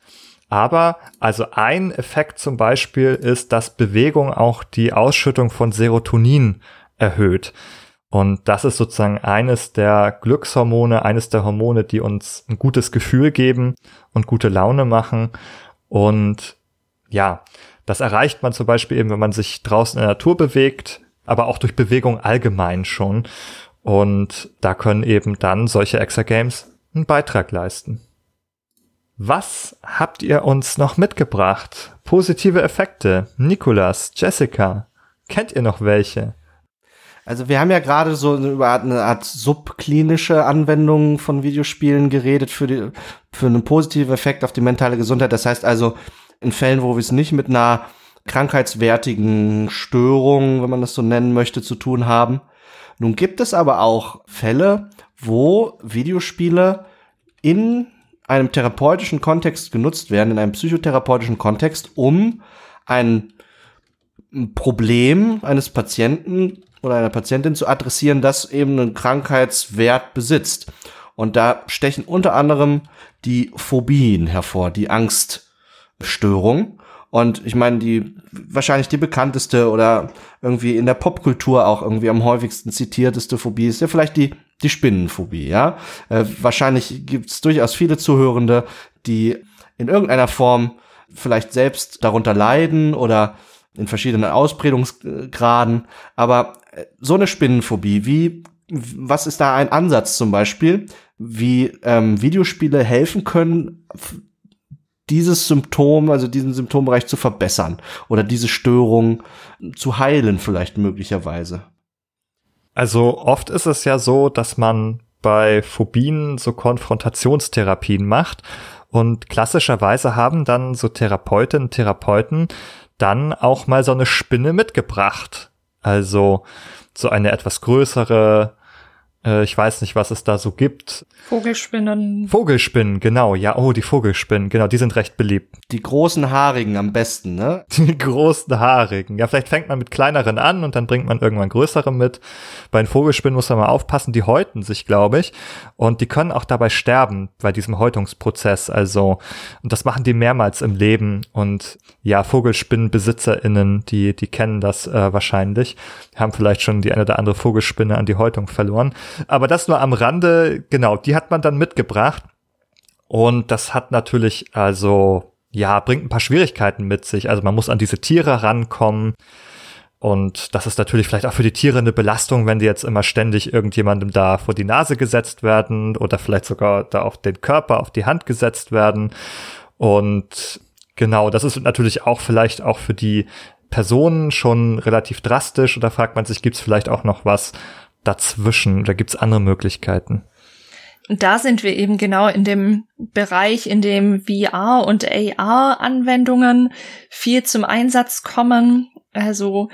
Aber also ein Effekt zum Beispiel ist, dass Bewegung auch die Ausschüttung von Serotonin erhöht. Und das ist sozusagen eines der Glückshormone, eines der Hormone, die uns ein gutes Gefühl geben und gute Laune machen. Und ja, das erreicht man zum Beispiel eben, wenn man sich draußen in der Natur bewegt, aber auch durch Bewegung allgemein schon. Und da können eben dann solche Extra Games einen Beitrag leisten. Was habt ihr uns noch mitgebracht? Positive Effekte. Nikolas, Jessica. Kennt ihr noch welche? Also wir haben ja gerade so über eine Art subklinische Anwendung von Videospielen geredet für, die, für einen positiven Effekt auf die mentale Gesundheit. Das heißt also, in Fällen, wo wir es nicht mit einer krankheitswertigen Störung, wenn man das so nennen möchte, zu tun haben. Nun gibt es aber auch Fälle, wo Videospiele in einem therapeutischen Kontext genutzt werden, in einem psychotherapeutischen Kontext, um ein Problem eines Patienten oder einer Patientin zu adressieren, das eben einen Krankheitswert besitzt. Und da stechen unter anderem die Phobien hervor, die Angst Störung. Und ich meine, die wahrscheinlich die bekannteste oder irgendwie in der Popkultur auch irgendwie am häufigsten zitierteste Phobie ist ja vielleicht die die Spinnenphobie, ja. Äh, wahrscheinlich gibt es durchaus viele Zuhörende, die in irgendeiner Form vielleicht selbst darunter leiden oder in verschiedenen Ausprägungsgraden. Aber äh, so eine Spinnenphobie, wie, was ist da ein Ansatz zum Beispiel, wie ähm, Videospiele helfen können, dieses Symptom, also diesen Symptombereich zu verbessern oder diese Störung zu heilen vielleicht möglicherweise? Also oft ist es ja so, dass man bei Phobien so Konfrontationstherapien macht und klassischerweise haben dann so Therapeutinnen, Therapeuten dann auch mal so eine Spinne mitgebracht. Also so eine etwas größere, äh, ich weiß nicht, was es da so gibt. Vogelspinnen. Vogelspinnen, genau. Ja, oh, die Vogelspinnen, genau, die sind recht beliebt. Die großen Haarigen am besten, ne? Die großen Haarigen. Ja, vielleicht fängt man mit kleineren an und dann bringt man irgendwann größere mit. Bei den Vogelspinnen muss man mal aufpassen, die häuten sich, glaube ich. Und die können auch dabei sterben bei diesem Häutungsprozess. Also, und das machen die mehrmals im Leben. Und ja, Vogelspinnenbesitzerinnen, die, die kennen das äh, wahrscheinlich, haben vielleicht schon die eine oder andere Vogelspinne an die Häutung verloren. Aber das nur am Rande, genau, die hat man dann mitgebracht. Und das hat natürlich, also, ja, bringt ein paar Schwierigkeiten mit sich. Also man muss an diese Tiere rankommen. Und das ist natürlich vielleicht auch für die Tiere eine Belastung, wenn die jetzt immer ständig irgendjemandem da vor die Nase gesetzt werden oder vielleicht sogar da auf den Körper, auf die Hand gesetzt werden. Und genau, das ist natürlich auch vielleicht auch für die Personen schon relativ drastisch. Oder fragt man sich, gibt es vielleicht auch noch was dazwischen oder gibt es andere Möglichkeiten? Und da sind wir eben genau in dem Bereich, in dem VR und AR-Anwendungen viel zum Einsatz kommen. Also,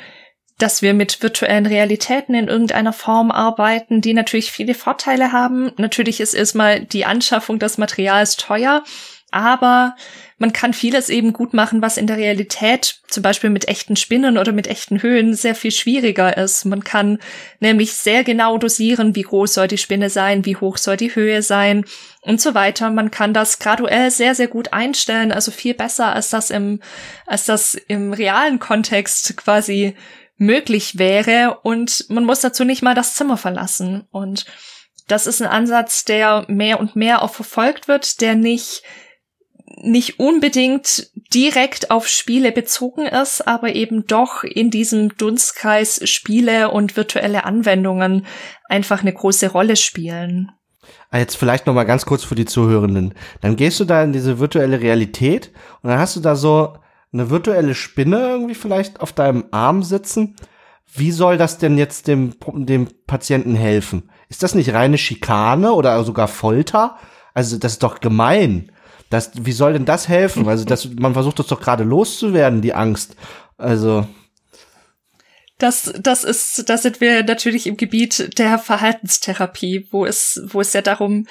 dass wir mit virtuellen Realitäten in irgendeiner Form arbeiten, die natürlich viele Vorteile haben. Natürlich ist erstmal die Anschaffung des Materials teuer, aber man kann vieles eben gut machen, was in der Realität, zum Beispiel mit echten Spinnen oder mit echten Höhen, sehr viel schwieriger ist. Man kann nämlich sehr genau dosieren, wie groß soll die Spinne sein, wie hoch soll die Höhe sein und so weiter. Man kann das graduell sehr, sehr gut einstellen, also viel besser, als das im, als das im realen Kontext quasi möglich wäre. Und man muss dazu nicht mal das Zimmer verlassen. Und das ist ein Ansatz, der mehr und mehr auch verfolgt wird, der nicht nicht unbedingt direkt auf Spiele bezogen ist, aber eben doch in diesem Dunstkreis Spiele und virtuelle Anwendungen einfach eine große Rolle spielen. Ah, jetzt vielleicht noch mal ganz kurz für die Zuhörenden. Dann gehst du da in diese virtuelle Realität und dann hast du da so eine virtuelle Spinne irgendwie vielleicht auf deinem Arm sitzen. Wie soll das denn jetzt dem, dem Patienten helfen? Ist das nicht reine Schikane oder sogar Folter? Also das ist doch gemein. Das, wie soll denn das helfen? Also, das, man versucht das doch gerade loszuwerden, die Angst. Also. Das, das ist, da sind wir natürlich im Gebiet der Verhaltenstherapie, wo es, wo es ja darum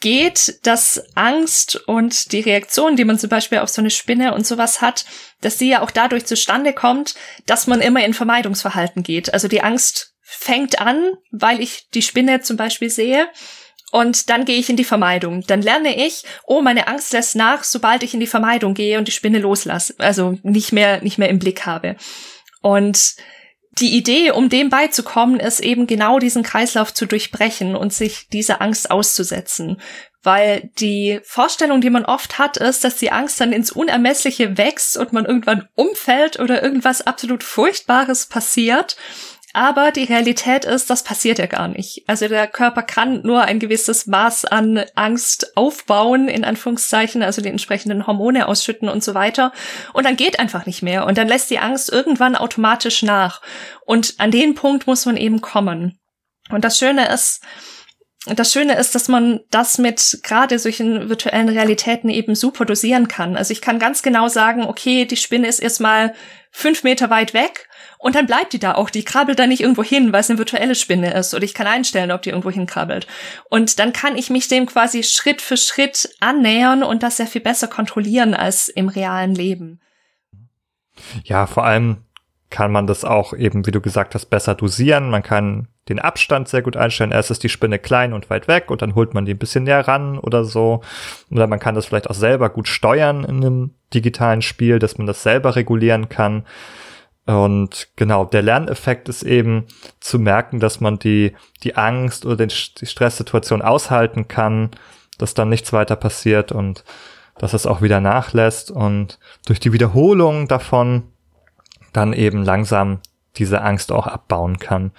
geht, dass Angst und die Reaktion, die man zum Beispiel auf so eine Spinne und sowas hat, dass die ja auch dadurch zustande kommt, dass man immer in Vermeidungsverhalten geht. Also die Angst fängt an, weil ich die Spinne zum Beispiel sehe und dann gehe ich in die Vermeidung. Dann lerne ich, oh, meine Angst lässt nach, sobald ich in die Vermeidung gehe und die Spinne loslasse, also nicht mehr, nicht mehr im Blick habe. Und die Idee, um dem beizukommen, ist eben genau diesen Kreislauf zu durchbrechen und sich dieser Angst auszusetzen. Weil die Vorstellung, die man oft hat, ist, dass die Angst dann ins Unermessliche wächst und man irgendwann umfällt oder irgendwas absolut Furchtbares passiert. Aber die Realität ist, das passiert ja gar nicht. Also der Körper kann nur ein gewisses Maß an Angst aufbauen, in Anführungszeichen, also die entsprechenden Hormone ausschütten und so weiter. Und dann geht einfach nicht mehr. Und dann lässt die Angst irgendwann automatisch nach. Und an den Punkt muss man eben kommen. Und das Schöne ist, das Schöne ist, dass man das mit gerade solchen virtuellen Realitäten eben super dosieren kann. Also ich kann ganz genau sagen, okay, die Spinne ist erstmal fünf Meter weit weg und dann bleibt die da auch. Die krabbelt da nicht irgendwo hin, weil es eine virtuelle Spinne ist. Oder ich kann einstellen, ob die irgendwo hinkrabbelt. Und dann kann ich mich dem quasi Schritt für Schritt annähern und das sehr viel besser kontrollieren als im realen Leben. Ja, vor allem kann man das auch eben, wie du gesagt hast, besser dosieren. Man kann den Abstand sehr gut einstellen. Erst ist die Spinne klein und weit weg und dann holt man die ein bisschen näher ran oder so. Oder man kann das vielleicht auch selber gut steuern in einem digitalen Spiel, dass man das selber regulieren kann. Und genau, der Lerneffekt ist eben zu merken, dass man die, die Angst oder die Stresssituation aushalten kann, dass dann nichts weiter passiert und dass es auch wieder nachlässt und durch die Wiederholung davon dann eben langsam diese Angst auch abbauen kann.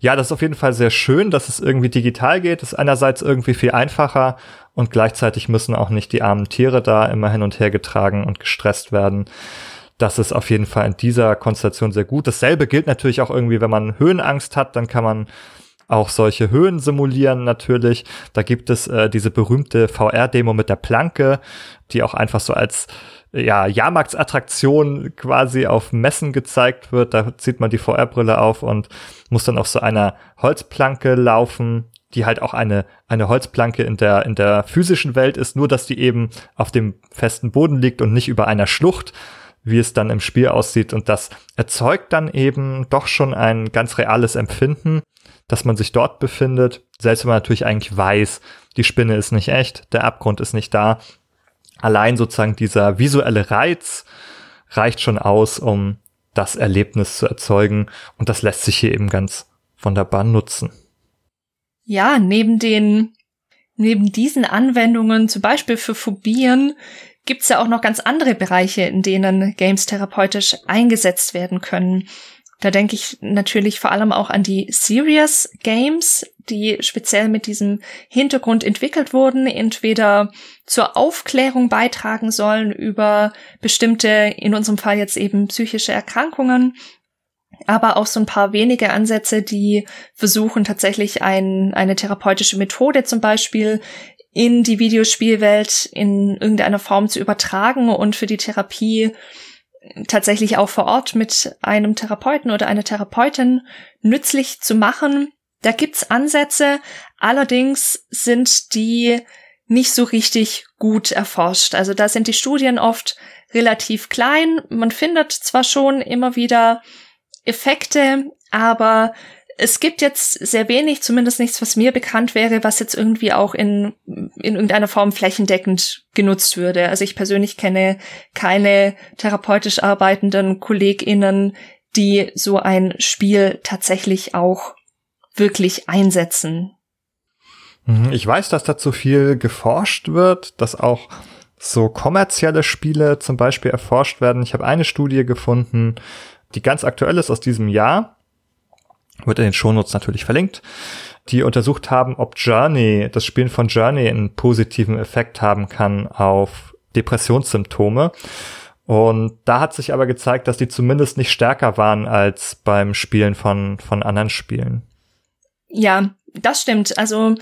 Ja, das ist auf jeden Fall sehr schön, dass es irgendwie digital geht. Das ist einerseits irgendwie viel einfacher und gleichzeitig müssen auch nicht die armen Tiere da immer hin und her getragen und gestresst werden. Das ist auf jeden Fall in dieser Konstellation sehr gut. Dasselbe gilt natürlich auch irgendwie, wenn man Höhenangst hat, dann kann man auch solche Höhen simulieren natürlich. Da gibt es äh, diese berühmte VR-Demo mit der Planke, die auch einfach so als ja, Jahrmarktsattraktion quasi auf Messen gezeigt wird. Da zieht man die VR-Brille auf und muss dann auf so einer Holzplanke laufen, die halt auch eine, eine Holzplanke in der, in der physischen Welt ist, nur dass die eben auf dem festen Boden liegt und nicht über einer Schlucht, wie es dann im Spiel aussieht. Und das erzeugt dann eben doch schon ein ganz reales Empfinden, dass man sich dort befindet, selbst wenn man natürlich eigentlich weiß, die Spinne ist nicht echt, der Abgrund ist nicht da allein sozusagen dieser visuelle Reiz reicht schon aus, um das Erlebnis zu erzeugen. Und das lässt sich hier eben ganz wunderbar nutzen. Ja, neben den, neben diesen Anwendungen, zum Beispiel für Phobien, gibt's ja auch noch ganz andere Bereiche, in denen Games therapeutisch eingesetzt werden können. Da denke ich natürlich vor allem auch an die Serious Games, die speziell mit diesem Hintergrund entwickelt wurden, entweder zur Aufklärung beitragen sollen über bestimmte, in unserem Fall jetzt eben psychische Erkrankungen, aber auch so ein paar wenige Ansätze, die versuchen tatsächlich ein, eine therapeutische Methode zum Beispiel in die Videospielwelt in irgendeiner Form zu übertragen und für die Therapie tatsächlich auch vor Ort mit einem Therapeuten oder einer Therapeutin nützlich zu machen. Da gibt's Ansätze, allerdings sind die nicht so richtig gut erforscht. Also da sind die Studien oft relativ klein. Man findet zwar schon immer wieder Effekte, aber es gibt jetzt sehr wenig, zumindest nichts, was mir bekannt wäre, was jetzt irgendwie auch in, in irgendeiner Form flächendeckend genutzt würde. Also ich persönlich kenne keine therapeutisch arbeitenden KollegInnen, die so ein Spiel tatsächlich auch wirklich einsetzen. Mhm, ich weiß, dass dazu viel geforscht wird, dass auch so kommerzielle Spiele zum Beispiel erforscht werden. Ich habe eine Studie gefunden, die ganz aktuell ist aus diesem Jahr wird in den Shownotes natürlich verlinkt, die untersucht haben, ob Journey, das Spielen von Journey einen positiven Effekt haben kann auf Depressionssymptome. Und da hat sich aber gezeigt, dass die zumindest nicht stärker waren als beim Spielen von, von anderen Spielen. Ja, das stimmt. Also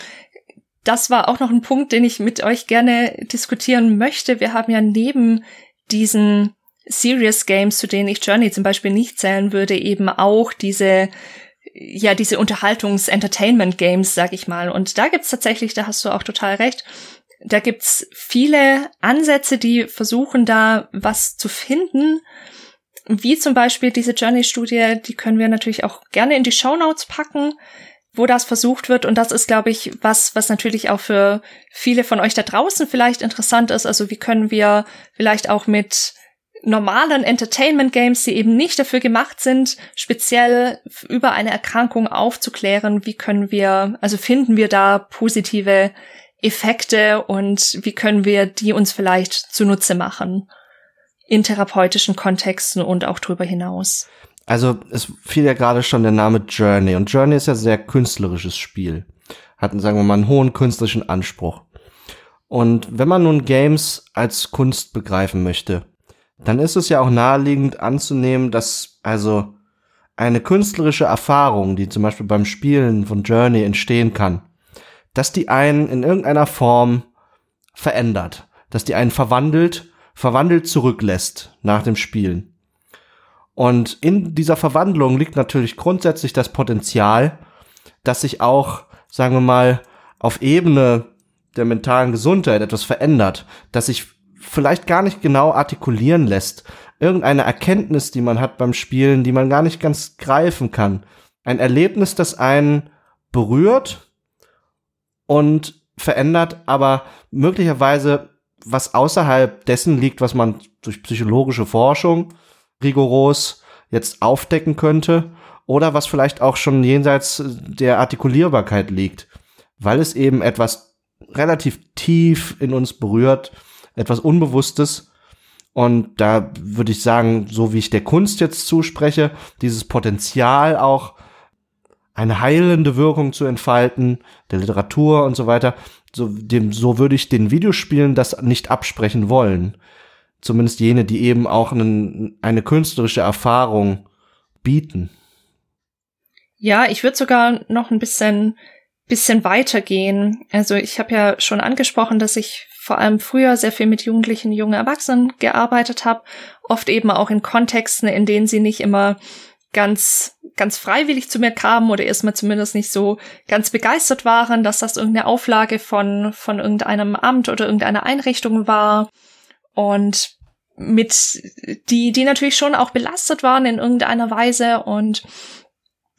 das war auch noch ein Punkt, den ich mit euch gerne diskutieren möchte. Wir haben ja neben diesen Serious Games, zu denen ich Journey zum Beispiel nicht zählen würde, eben auch diese ja diese Unterhaltungs-Entertainment-Games, sag ich mal. Und da gibt's tatsächlich, da hast du auch total recht, da gibt's viele Ansätze, die versuchen da was zu finden. Wie zum Beispiel diese Journey-Studie, die können wir natürlich auch gerne in die Show Notes packen, wo das versucht wird. Und das ist, glaube ich, was, was natürlich auch für viele von euch da draußen vielleicht interessant ist. Also wie können wir vielleicht auch mit normalen Entertainment Games, die eben nicht dafür gemacht sind, speziell über eine Erkrankung aufzuklären. Wie können wir, also finden wir da positive Effekte und wie können wir die uns vielleicht zunutze machen in therapeutischen Kontexten und auch darüber hinaus. Also es fiel ja gerade schon der Name Journey und Journey ist ja sehr künstlerisches Spiel. Hatten, sagen wir mal, einen hohen künstlerischen Anspruch. Und wenn man nun Games als Kunst begreifen möchte, dann ist es ja auch naheliegend anzunehmen, dass also eine künstlerische Erfahrung, die zum Beispiel beim Spielen von Journey entstehen kann, dass die einen in irgendeiner Form verändert, dass die einen verwandelt, verwandelt zurücklässt nach dem Spielen. Und in dieser Verwandlung liegt natürlich grundsätzlich das Potenzial, dass sich auch, sagen wir mal, auf Ebene der mentalen Gesundheit etwas verändert, dass sich vielleicht gar nicht genau artikulieren lässt. Irgendeine Erkenntnis, die man hat beim Spielen, die man gar nicht ganz greifen kann. Ein Erlebnis, das einen berührt und verändert, aber möglicherweise was außerhalb dessen liegt, was man durch psychologische Forschung rigoros jetzt aufdecken könnte oder was vielleicht auch schon jenseits der Artikulierbarkeit liegt, weil es eben etwas relativ tief in uns berührt, etwas Unbewusstes. Und da würde ich sagen, so wie ich der Kunst jetzt zuspreche, dieses Potenzial auch eine heilende Wirkung zu entfalten, der Literatur und so weiter, so, dem, so würde ich den Videospielen das nicht absprechen wollen. Zumindest jene, die eben auch einen, eine künstlerische Erfahrung bieten. Ja, ich würde sogar noch ein bisschen, bisschen weitergehen. Also ich habe ja schon angesprochen, dass ich vor allem früher sehr viel mit Jugendlichen, jungen Erwachsenen gearbeitet habe, oft eben auch in Kontexten, in denen sie nicht immer ganz, ganz freiwillig zu mir kamen oder erstmal zumindest nicht so ganz begeistert waren, dass das irgendeine Auflage von, von irgendeinem Amt oder irgendeiner Einrichtung war. Und mit, die, die natürlich schon auch belastet waren in irgendeiner Weise und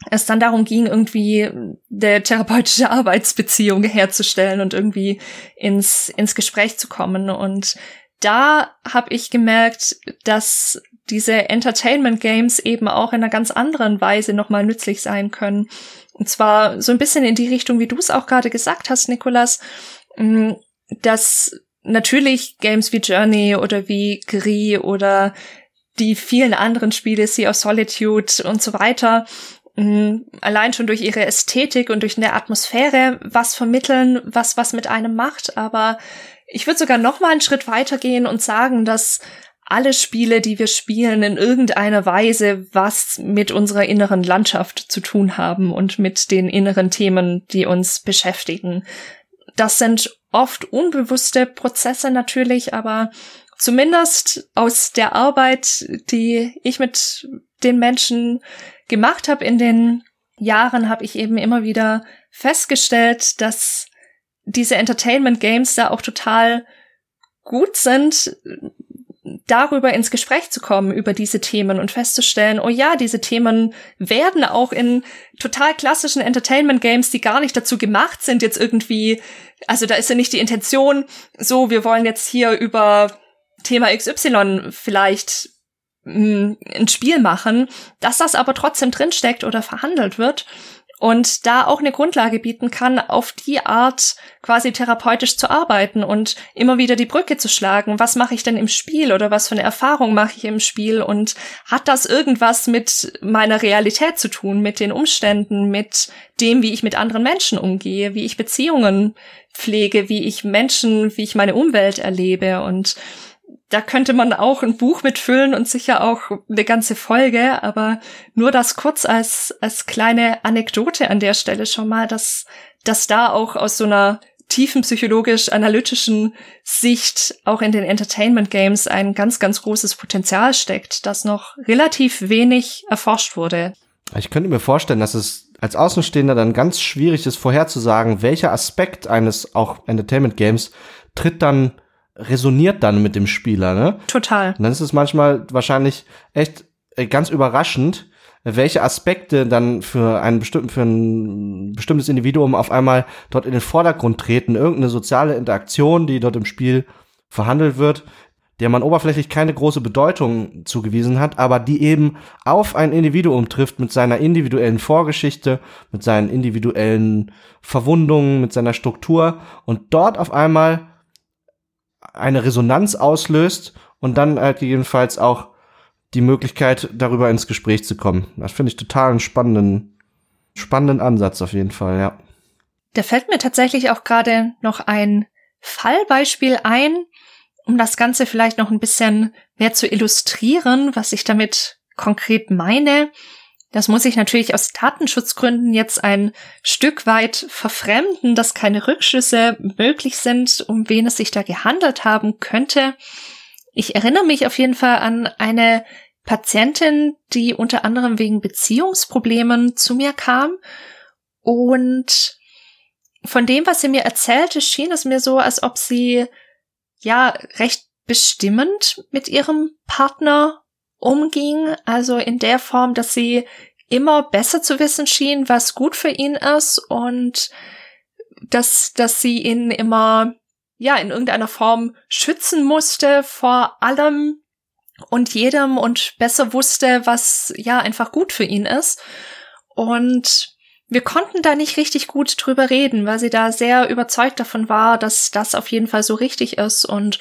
es dann darum ging, irgendwie der therapeutische Arbeitsbeziehung herzustellen und irgendwie ins, ins Gespräch zu kommen. Und da habe ich gemerkt, dass diese Entertainment Games eben auch in einer ganz anderen Weise nochmal nützlich sein können. Und zwar so ein bisschen in die Richtung, wie du es auch gerade gesagt hast, Nikolas, mm, dass natürlich Games wie Journey oder wie Gris oder die vielen anderen Spiele, Sea of Solitude und so weiter, mm, allein schon durch ihre Ästhetik und durch eine Atmosphäre was vermitteln, was was mit einem macht. Aber ich würde sogar noch mal einen Schritt weitergehen und sagen, dass alle Spiele, die wir spielen, in irgendeiner Weise was mit unserer inneren Landschaft zu tun haben und mit den inneren Themen, die uns beschäftigen. Das sind oft unbewusste Prozesse natürlich, aber zumindest aus der Arbeit, die ich mit den Menschen gemacht habe in den Jahren, habe ich eben immer wieder festgestellt, dass diese Entertainment Games da auch total gut sind, darüber ins Gespräch zu kommen, über diese Themen und festzustellen, oh ja, diese Themen werden auch in total klassischen Entertainment Games, die gar nicht dazu gemacht sind, jetzt irgendwie, also da ist ja nicht die Intention, so, wir wollen jetzt hier über Thema XY vielleicht mh, hm, ein Spiel machen, dass das aber trotzdem drinsteckt oder verhandelt wird und da auch eine Grundlage bieten kann, auf die Art quasi therapeutisch zu arbeiten und immer wieder die Brücke zu schlagen. Was mache ich denn im Spiel oder was für eine Erfahrung mache ich im Spiel und hat das irgendwas mit meiner Realität zu tun, mit den Umständen, mit dem, wie ich mit anderen Menschen umgehe, wie ich Beziehungen pflege, wie ich Menschen, wie ich meine Umwelt erlebe und da könnte man auch ein Buch mitfüllen und sicher auch eine ganze Folge, aber nur das kurz als, als kleine Anekdote an der Stelle schon mal, dass, dass da auch aus so einer tiefen psychologisch-analytischen Sicht auch in den Entertainment Games ein ganz, ganz großes Potenzial steckt, das noch relativ wenig erforscht wurde. Ich könnte mir vorstellen, dass es als Außenstehender dann ganz schwierig ist, vorherzusagen, welcher Aspekt eines auch Entertainment Games tritt dann resoniert dann mit dem Spieler, ne? Total. Und dann ist es manchmal wahrscheinlich echt äh, ganz überraschend, welche Aspekte dann für einen bestimmten, für ein bestimmtes Individuum auf einmal dort in den Vordergrund treten, irgendeine soziale Interaktion, die dort im Spiel verhandelt wird, der man oberflächlich keine große Bedeutung zugewiesen hat, aber die eben auf ein Individuum trifft mit seiner individuellen Vorgeschichte, mit seinen individuellen Verwundungen, mit seiner Struktur und dort auf einmal eine Resonanz auslöst und dann halt gegebenenfalls auch die Möglichkeit, darüber ins Gespräch zu kommen. Das finde ich total einen spannenden, spannenden Ansatz auf jeden Fall, ja. Da fällt mir tatsächlich auch gerade noch ein Fallbeispiel ein, um das Ganze vielleicht noch ein bisschen mehr zu illustrieren, was ich damit konkret meine. Das muss ich natürlich aus Datenschutzgründen jetzt ein Stück weit verfremden, dass keine Rückschlüsse möglich sind, um wen es sich da gehandelt haben könnte. Ich erinnere mich auf jeden Fall an eine Patientin, die unter anderem wegen Beziehungsproblemen zu mir kam und von dem, was sie mir erzählte, schien es mir so, als ob sie ja recht bestimmend mit ihrem Partner umging, also in der Form, dass sie immer besser zu wissen schien, was gut für ihn ist und dass, dass sie ihn immer, ja, in irgendeiner Form schützen musste vor allem und jedem und besser wusste, was, ja, einfach gut für ihn ist. Und wir konnten da nicht richtig gut drüber reden, weil sie da sehr überzeugt davon war, dass das auf jeden Fall so richtig ist und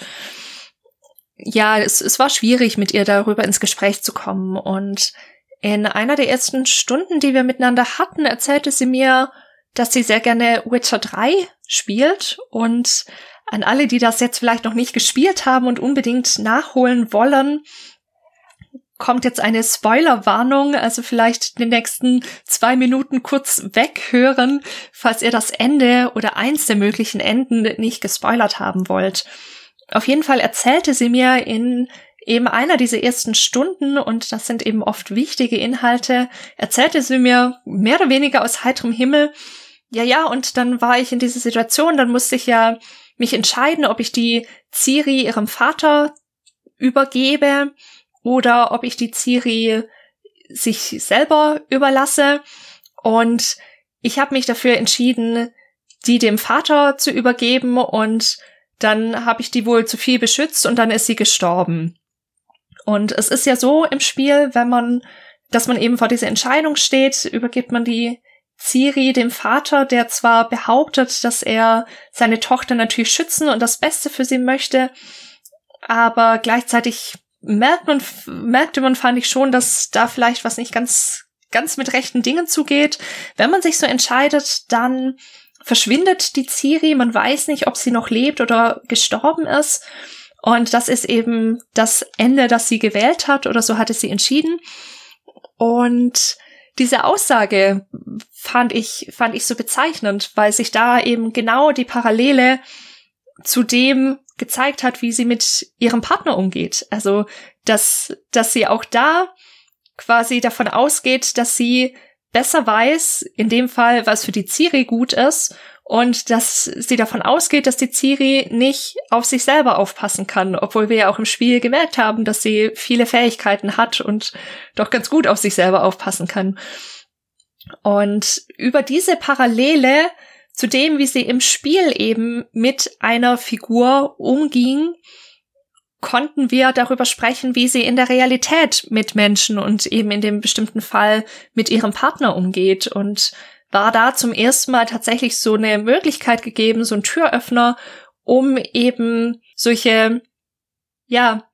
ja, es, es war schwierig, mit ihr darüber ins Gespräch zu kommen. Und in einer der ersten Stunden, die wir miteinander hatten, erzählte sie mir, dass sie sehr gerne Witcher 3 spielt und an alle, die das jetzt vielleicht noch nicht gespielt haben und unbedingt nachholen wollen, kommt jetzt eine Spoilerwarnung, also vielleicht den nächsten zwei Minuten kurz weghören, falls ihr das Ende oder eins der möglichen Enden nicht gespoilert haben wollt. Auf jeden Fall erzählte sie mir in eben einer dieser ersten Stunden, und das sind eben oft wichtige Inhalte, erzählte sie mir mehr oder weniger aus heiterem Himmel, ja, ja, und dann war ich in dieser Situation, dann musste ich ja mich entscheiden, ob ich die Ciri ihrem Vater übergebe oder ob ich die Ciri sich selber überlasse. Und ich habe mich dafür entschieden, die dem Vater zu übergeben und dann habe ich die wohl zu viel beschützt und dann ist sie gestorben. Und es ist ja so im Spiel, wenn man, dass man eben vor dieser Entscheidung steht, übergibt man die Ciri dem Vater, der zwar behauptet, dass er seine Tochter natürlich schützen und das Beste für sie möchte, aber gleichzeitig merkt man, merkte man, fand ich schon, dass da vielleicht was nicht ganz, ganz mit rechten Dingen zugeht. Wenn man sich so entscheidet, dann verschwindet die Ciri, man weiß nicht, ob sie noch lebt oder gestorben ist. Und das ist eben das Ende, das sie gewählt hat, oder so hatte sie entschieden. Und diese Aussage fand ich, fand ich so bezeichnend, weil sich da eben genau die Parallele zu dem gezeigt hat, wie sie mit ihrem Partner umgeht. Also, dass, dass sie auch da quasi davon ausgeht, dass sie besser weiß, in dem Fall, was für die Ciri gut ist, und dass sie davon ausgeht, dass die Ciri nicht auf sich selber aufpassen kann, obwohl wir ja auch im Spiel gemerkt haben, dass sie viele Fähigkeiten hat und doch ganz gut auf sich selber aufpassen kann. Und über diese Parallele zu dem, wie sie im Spiel eben mit einer Figur umging, konnten wir darüber sprechen, wie sie in der Realität mit Menschen und eben in dem bestimmten Fall mit ihrem Partner umgeht und war da zum ersten Mal tatsächlich so eine Möglichkeit gegeben, so ein Türöffner, um eben solche, ja,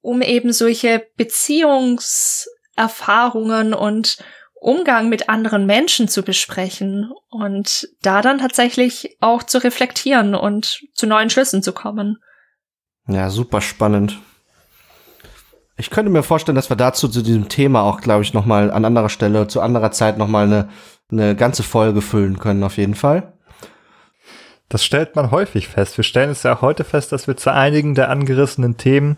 um eben solche Beziehungserfahrungen und Umgang mit anderen Menschen zu besprechen und da dann tatsächlich auch zu reflektieren und zu neuen Schlüssen zu kommen. Ja, super spannend. Ich könnte mir vorstellen, dass wir dazu zu diesem Thema auch, glaube ich, noch mal an anderer Stelle, zu anderer Zeit noch mal eine, eine ganze Folge füllen können, auf jeden Fall. Das stellt man häufig fest. Wir stellen es ja auch heute fest, dass wir zu einigen der angerissenen Themen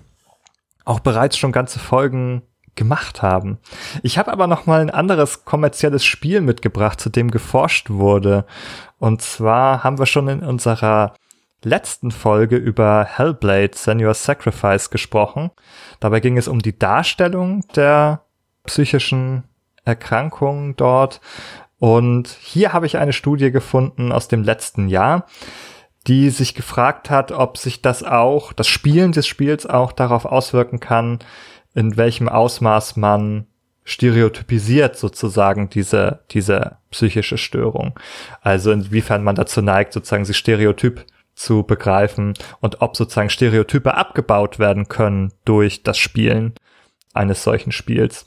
auch bereits schon ganze Folgen gemacht haben. Ich habe aber noch mal ein anderes kommerzielles Spiel mitgebracht, zu dem geforscht wurde. Und zwar haben wir schon in unserer letzten Folge über Hellblade Senua's Sacrifice gesprochen. Dabei ging es um die Darstellung der psychischen Erkrankungen dort. Und hier habe ich eine Studie gefunden aus dem letzten Jahr, die sich gefragt hat, ob sich das auch, das Spielen des Spiels auch darauf auswirken kann, in welchem Ausmaß man stereotypisiert sozusagen diese, diese psychische Störung. Also inwiefern man dazu neigt, sozusagen sie stereotyp zu begreifen und ob sozusagen Stereotype abgebaut werden können durch das Spielen eines solchen Spiels.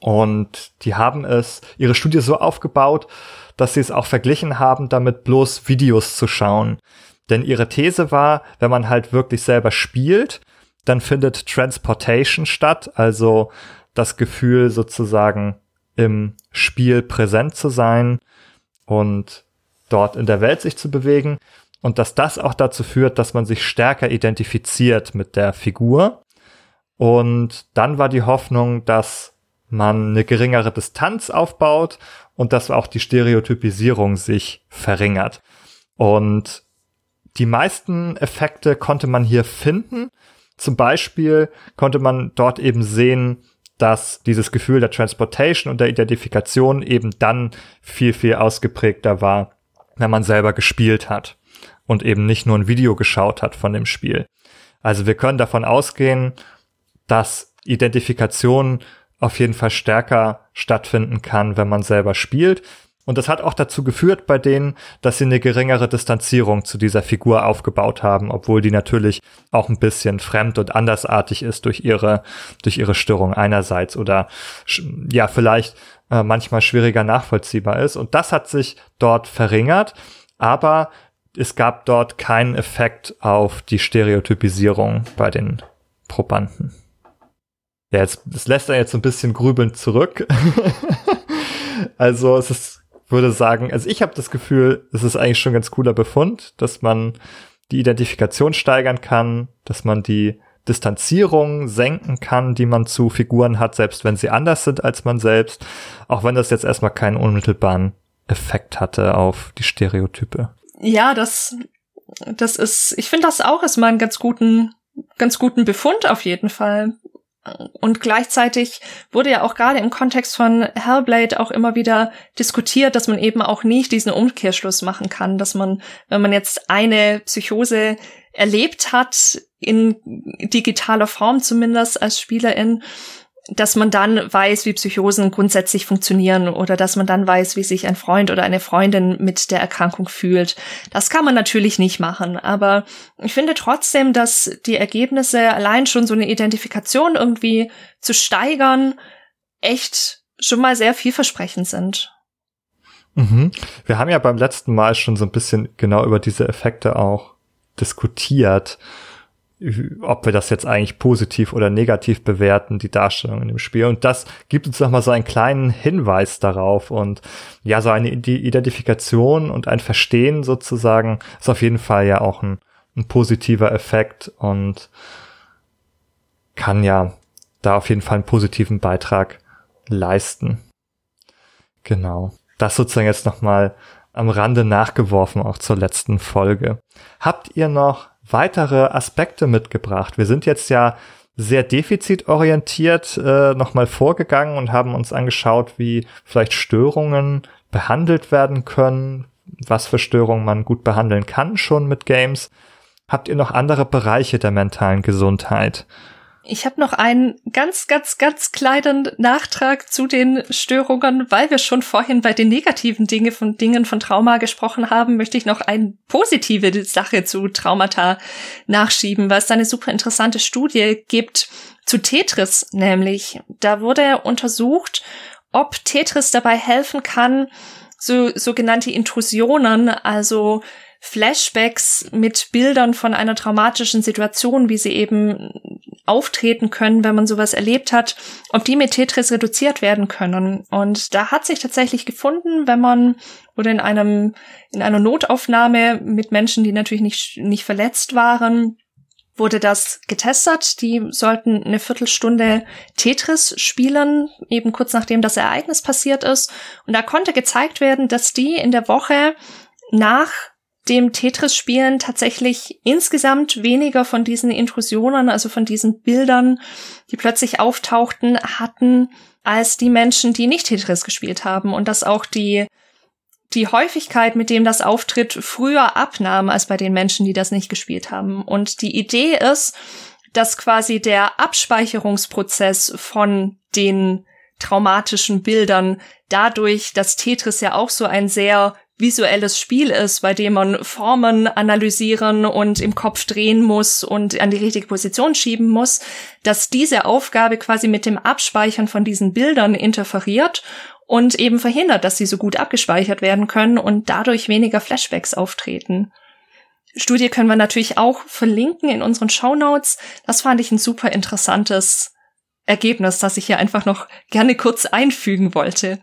Und die haben es, ihre Studie so aufgebaut, dass sie es auch verglichen haben, damit bloß Videos zu schauen. Denn ihre These war, wenn man halt wirklich selber spielt, dann findet Transportation statt, also das Gefühl sozusagen im Spiel präsent zu sein und dort in der Welt sich zu bewegen und dass das auch dazu führt, dass man sich stärker identifiziert mit der Figur. Und dann war die Hoffnung, dass man eine geringere Distanz aufbaut und dass auch die Stereotypisierung sich verringert. Und Die meisten Effekte konnte man hier finden. Zum Beispiel konnte man dort eben sehen, dass dieses Gefühl der Transportation und der Identifikation eben dann viel, viel ausgeprägter war, wenn man selber gespielt hat und eben nicht nur ein Video geschaut hat von dem Spiel. Also wir können davon ausgehen, dass Identifikation auf jeden Fall stärker stattfinden kann, wenn man selber spielt. Und das hat auch dazu geführt bei denen, dass sie eine geringere Distanzierung zu dieser Figur aufgebaut haben, obwohl die natürlich auch ein bisschen fremd und andersartig ist durch ihre, durch ihre Störung einerseits oder ja, vielleicht äh, manchmal schwieriger nachvollziehbar ist. Und das hat sich dort verringert, aber es gab dort keinen Effekt auf die Stereotypisierung bei den Probanden. Ja, jetzt, das lässt er jetzt so ein bisschen grübelnd zurück. also es ist würde sagen, also ich habe das Gefühl, es ist eigentlich schon ein ganz cooler Befund, dass man die Identifikation steigern kann, dass man die Distanzierung senken kann, die man zu Figuren hat, selbst wenn sie anders sind als man selbst, auch wenn das jetzt erstmal keinen unmittelbaren Effekt hatte auf die Stereotype. Ja, das, das ist, ich finde das auch ist mal einen ganz guten, ganz guten Befund auf jeden Fall. Und gleichzeitig wurde ja auch gerade im Kontext von Hellblade auch immer wieder diskutiert, dass man eben auch nicht diesen Umkehrschluss machen kann, dass man, wenn man jetzt eine Psychose erlebt hat, in digitaler Form zumindest als Spielerin, dass man dann weiß, wie Psychosen grundsätzlich funktionieren oder dass man dann weiß, wie sich ein Freund oder eine Freundin mit der Erkrankung fühlt. Das kann man natürlich nicht machen, aber ich finde trotzdem, dass die Ergebnisse allein schon so eine Identifikation irgendwie zu steigern echt schon mal sehr vielversprechend sind. Mhm. Wir haben ja beim letzten Mal schon so ein bisschen genau über diese Effekte auch diskutiert ob wir das jetzt eigentlich positiv oder negativ bewerten, die Darstellung in dem Spiel. Und das gibt uns nochmal so einen kleinen Hinweis darauf. Und ja, so eine Identifikation und ein Verstehen sozusagen ist auf jeden Fall ja auch ein, ein positiver Effekt und kann ja da auf jeden Fall einen positiven Beitrag leisten. Genau. Das sozusagen jetzt nochmal am Rande nachgeworfen, auch zur letzten Folge. Habt ihr noch weitere Aspekte mitgebracht. Wir sind jetzt ja sehr defizitorientiert äh, nochmal vorgegangen und haben uns angeschaut, wie vielleicht Störungen behandelt werden können, was für Störungen man gut behandeln kann schon mit Games. Habt ihr noch andere Bereiche der mentalen Gesundheit? Ich habe noch einen ganz, ganz, ganz kleinen Nachtrag zu den Störungen, weil wir schon vorhin bei den negativen Dinge von Dingen von Trauma gesprochen haben, möchte ich noch eine positive Sache zu Traumata nachschieben, weil es eine super interessante Studie gibt zu Tetris, nämlich. Da wurde untersucht, ob Tetris dabei helfen kann, so sogenannte Intrusionen, also Flashbacks mit Bildern von einer traumatischen Situation, wie sie eben auftreten können, wenn man sowas erlebt hat, ob die mit Tetris reduziert werden können. Und da hat sich tatsächlich gefunden, wenn man oder in einem in einer Notaufnahme mit Menschen, die natürlich nicht nicht verletzt waren, wurde das getestet. Die sollten eine Viertelstunde Tetris spielen, eben kurz nachdem das Ereignis passiert ist. Und da konnte gezeigt werden, dass die in der Woche nach dem Tetris-Spielen tatsächlich insgesamt weniger von diesen Intrusionen, also von diesen Bildern, die plötzlich auftauchten, hatten, als die Menschen, die nicht Tetris gespielt haben und dass auch die die Häufigkeit, mit dem das auftritt, früher abnahm als bei den Menschen, die das nicht gespielt haben. Und die Idee ist, dass quasi der Abspeicherungsprozess von den traumatischen Bildern dadurch, dass Tetris ja auch so ein sehr visuelles Spiel ist, bei dem man Formen analysieren und im Kopf drehen muss und an die richtige Position schieben muss, dass diese Aufgabe quasi mit dem Abspeichern von diesen Bildern interferiert und eben verhindert, dass sie so gut abgespeichert werden können und dadurch weniger Flashbacks auftreten. Studie können wir natürlich auch verlinken in unseren Show Notes. Das fand ich ein super interessantes Ergebnis, das ich hier einfach noch gerne kurz einfügen wollte.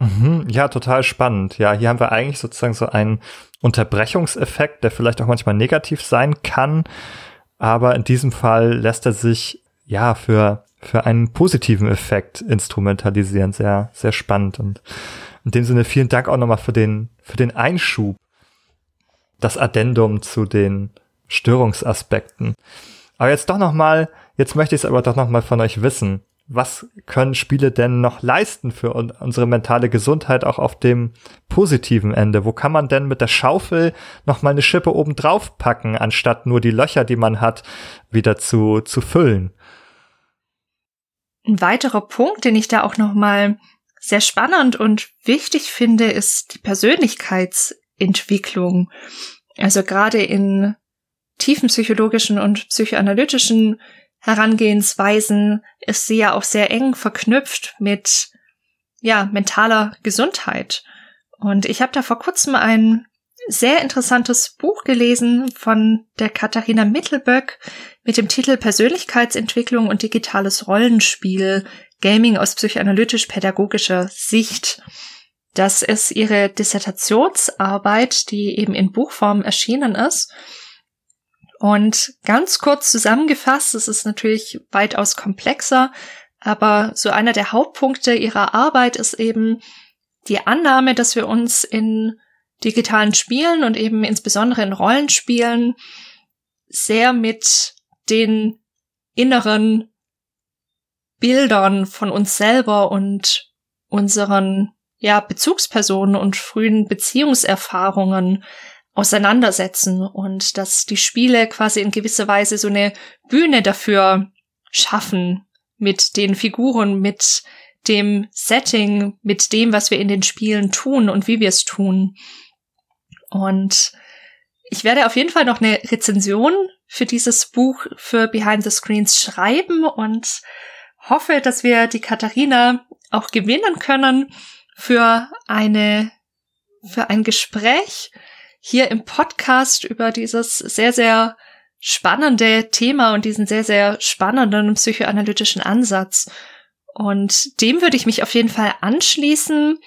Mhm, ja, total spannend. Ja, hier haben wir eigentlich sozusagen so einen Unterbrechungseffekt, der vielleicht auch manchmal negativ sein kann. Aber in diesem Fall lässt er sich ja für, für einen positiven Effekt instrumentalisieren. Sehr, sehr spannend. Und in dem Sinne vielen Dank auch nochmal für den, für den Einschub. das Addendum zu den Störungsaspekten. Aber jetzt doch noch mal, jetzt möchte ich es aber doch noch mal von euch wissen. Was können Spiele denn noch leisten für unsere mentale Gesundheit auch auf dem positiven Ende? Wo kann man denn mit der Schaufel noch mal eine Schippe oben drauf packen, anstatt nur die Löcher, die man hat, wieder zu, zu füllen? Ein weiterer Punkt, den ich da auch noch mal sehr spannend und wichtig finde, ist die Persönlichkeitsentwicklung. Also gerade in tiefen psychologischen und psychoanalytischen Herangehensweisen ist sie ja auch sehr eng verknüpft mit ja, mentaler Gesundheit. Und ich habe da vor kurzem ein sehr interessantes Buch gelesen von der Katharina Mittelböck mit dem Titel Persönlichkeitsentwicklung und digitales Rollenspiel Gaming aus psychoanalytisch-pädagogischer Sicht. Das ist ihre Dissertationsarbeit, die eben in Buchform erschienen ist. Und ganz kurz zusammengefasst, es ist natürlich weitaus komplexer, aber so einer der Hauptpunkte ihrer Arbeit ist eben die Annahme, dass wir uns in digitalen Spielen und eben insbesondere in Rollenspielen sehr mit den inneren Bildern von uns selber und unseren ja Bezugspersonen und frühen Beziehungserfahrungen auseinandersetzen und dass die Spiele quasi in gewisser Weise so eine Bühne dafür schaffen mit den Figuren, mit dem Setting, mit dem, was wir in den Spielen tun und wie wir es tun. Und ich werde auf jeden Fall noch eine Rezension für dieses Buch für Behind the Screens schreiben und hoffe, dass wir die Katharina auch gewinnen können für eine, für ein Gespräch hier im Podcast über dieses sehr, sehr spannende Thema und diesen sehr, sehr spannenden psychoanalytischen Ansatz. Und dem würde ich mich auf jeden Fall anschließen